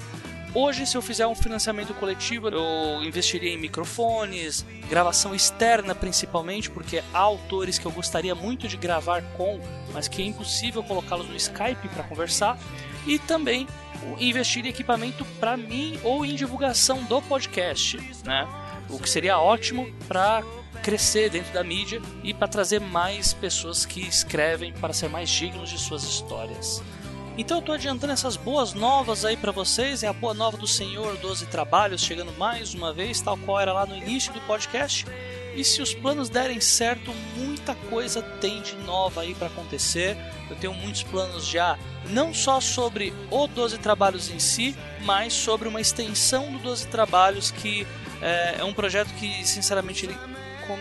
Hoje, se eu fizer um financiamento coletivo, eu investiria em microfones, gravação externa principalmente, porque há autores que eu gostaria muito de gravar com, mas que é impossível colocá-los no Skype para conversar, e também investir em equipamento para mim ou em divulgação do podcast, né? O que seria ótimo para crescer dentro da mídia e para trazer mais pessoas que escrevem para ser mais dignos de suas histórias. Então eu estou adiantando essas boas novas aí para vocês, é a boa nova do Senhor 12 Trabalhos chegando mais uma vez, tal qual era lá no início do podcast. E se os planos derem certo, muita coisa tem de nova aí para acontecer. Eu tenho muitos planos já, não só sobre o 12 Trabalhos em si, mas sobre uma extensão do 12 Trabalhos que é, é um projeto que, sinceramente, ele,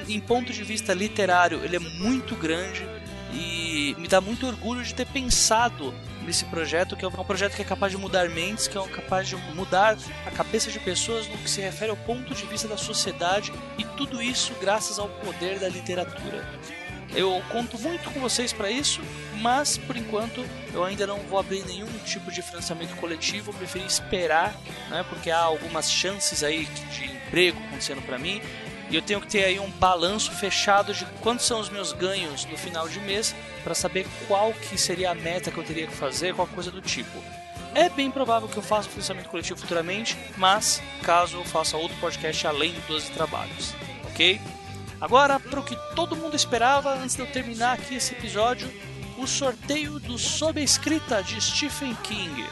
em ponto de vista literário, ele é muito grande e me dá muito orgulho de ter pensado nesse projeto, que é um projeto que é capaz de mudar mentes, que é capaz de mudar a cabeça de pessoas no que se refere ao ponto de vista da sociedade e tudo isso graças ao poder da literatura. Eu conto muito com vocês para isso, mas por enquanto eu ainda não vou abrir nenhum tipo de financiamento coletivo, eu preferi esperar, né, porque há algumas chances aí de emprego acontecendo para mim e eu tenho que ter aí um balanço fechado de quantos são os meus ganhos no final de mês para saber qual que seria a meta que eu teria que fazer, qualquer coisa do tipo. É bem provável que eu faça o financiamento coletivo futuramente, mas caso eu faça outro podcast além de 12 trabalhos, ok? Agora, para o que todo mundo esperava antes de eu terminar aqui esse episódio, o sorteio do Sob a Escrita de Stephen King.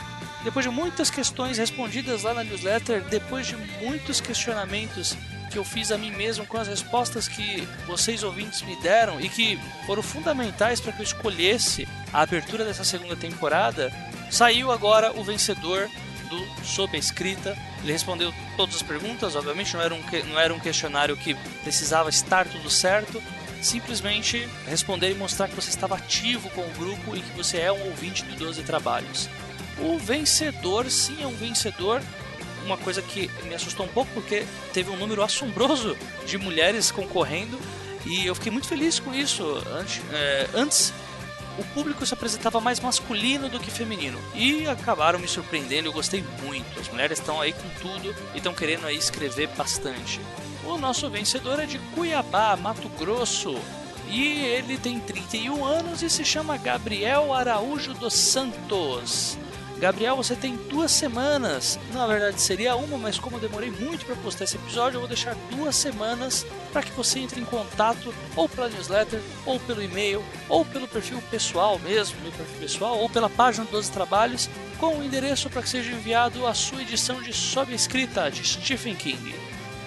Depois de muitas questões respondidas lá na newsletter, depois de muitos questionamentos que eu fiz a mim mesmo com as respostas que vocês ouvintes me deram e que foram fundamentais para que eu escolhesse a abertura dessa segunda temporada, saiu agora o vencedor do Sob a Escrita. Ele respondeu todas as perguntas, obviamente não era um, não era um questionário que precisava estar tudo certo. Simplesmente responder e mostrar que você estava ativo com o grupo e que você é um ouvinte do 12 Trabalhos. O vencedor, sim, é um vencedor uma coisa que me assustou um pouco porque teve um número assombroso de mulheres concorrendo e eu fiquei muito feliz com isso. Antes, é, antes o público se apresentava mais masculino do que feminino e acabaram me surpreendendo. Eu gostei muito. As mulheres estão aí com tudo e estão querendo aí escrever bastante. O nosso vencedor é de Cuiabá, Mato Grosso. E ele tem 31 anos e se chama Gabriel Araújo dos Santos. Gabriel, você tem duas semanas. Na verdade seria uma, mas como eu demorei muito para postar esse episódio, eu vou deixar duas semanas para que você entre em contato ou pela newsletter, ou pelo e-mail, ou pelo perfil pessoal mesmo, meu perfil pessoal, ou pela página dos Trabalhos, com o endereço para que seja enviado a sua edição de Sob Escrita de Stephen King.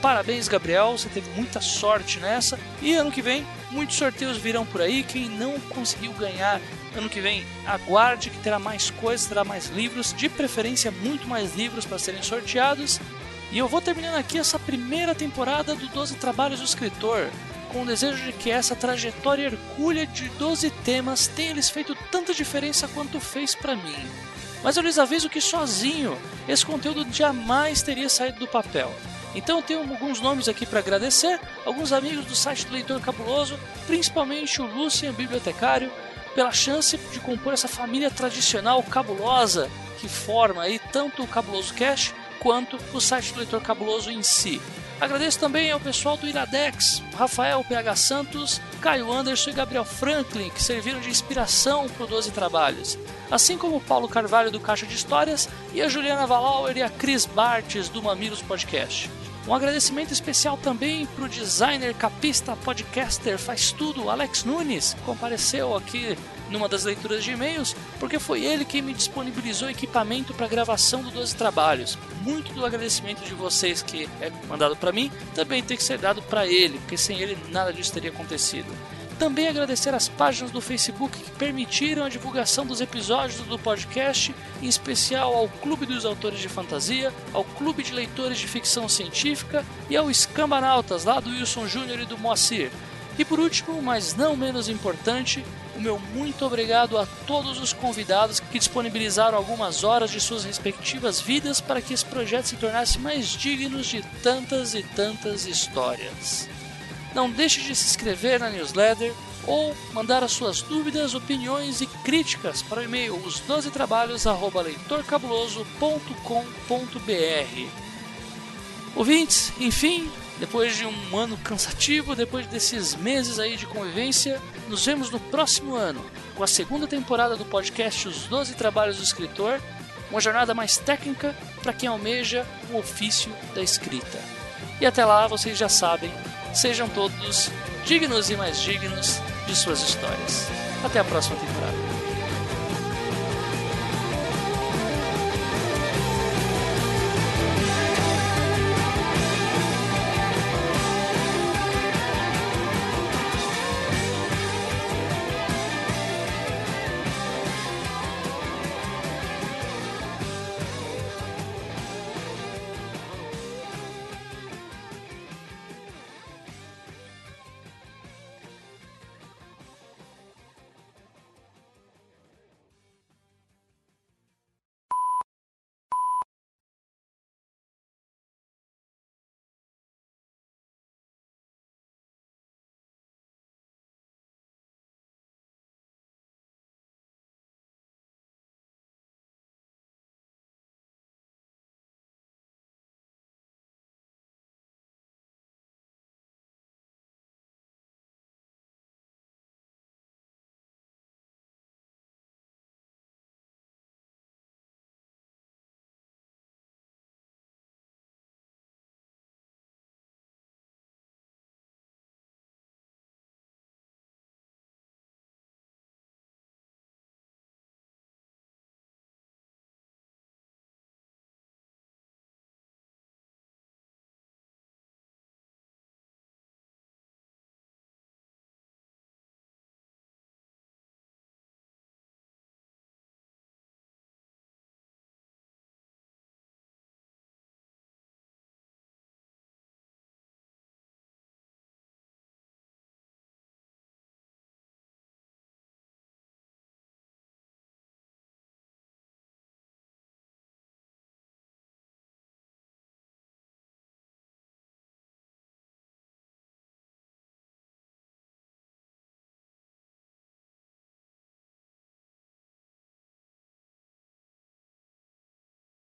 Parabéns, Gabriel, você teve muita sorte nessa. E ano que vem, muitos sorteios virão por aí. Quem não conseguiu ganhar ano que vem, aguarde que terá mais coisas, terá mais livros, de preferência muito mais livros para serem sorteados. E eu vou terminando aqui essa primeira temporada do 12 Trabalhos do Escritor, com o desejo de que essa trajetória hercúlea de 12 temas tenha lhes feito tanta diferença quanto fez para mim. Mas eu lhes aviso que sozinho esse conteúdo jamais teria saído do papel. Então eu tenho alguns nomes aqui para agradecer, alguns amigos do site do Leitor Cabuloso, principalmente o Lucian Bibliotecário, pela chance de compor essa família tradicional cabulosa que forma aí tanto o Cabuloso Cash quanto o site do Leitor Cabuloso em si. Agradeço também ao pessoal do Iradex, Rafael PH Santos, Caio Anderson e Gabriel Franklin, que serviram de inspiração para o 12 Trabalhos. Assim como o Paulo Carvalho do Caixa de Histórias e a Juliana Valauer e a Cris Bartes do Mamilos Podcast. Um agradecimento especial também para o designer, capista, podcaster, faz tudo, Alex Nunes, que compareceu aqui numa das leituras de e-mails, porque foi ele quem me disponibilizou equipamento para gravação do 12 Trabalhos. Muito do agradecimento de vocês que é mandado para mim também tem que ser dado para ele, porque sem ele nada disso teria acontecido. Também agradecer as páginas do Facebook que permitiram a divulgação dos episódios do podcast, em especial ao Clube dos Autores de Fantasia, ao Clube de Leitores de Ficção Científica e ao Escambanautas, lá do Wilson Júnior e do Moacir. E por último, mas não menos importante, o meu muito obrigado a todos os convidados que disponibilizaram algumas horas de suas respectivas vidas para que esse projeto se tornasse mais digno de tantas e tantas histórias. Não deixe de se inscrever na newsletter ou mandar as suas dúvidas, opiniões e críticas para o e-mail os 12 trabalhos@leitorcabuloso.com.br. Ouvintes, enfim, depois de um ano cansativo, depois desses meses aí de convivência, nos vemos no próximo ano com a segunda temporada do podcast Os 12 Trabalhos do Escritor, uma jornada mais técnica para quem almeja o ofício da escrita. E até lá, vocês já sabem, sejam todos dignos e mais dignos de suas histórias. Até a próxima temporada.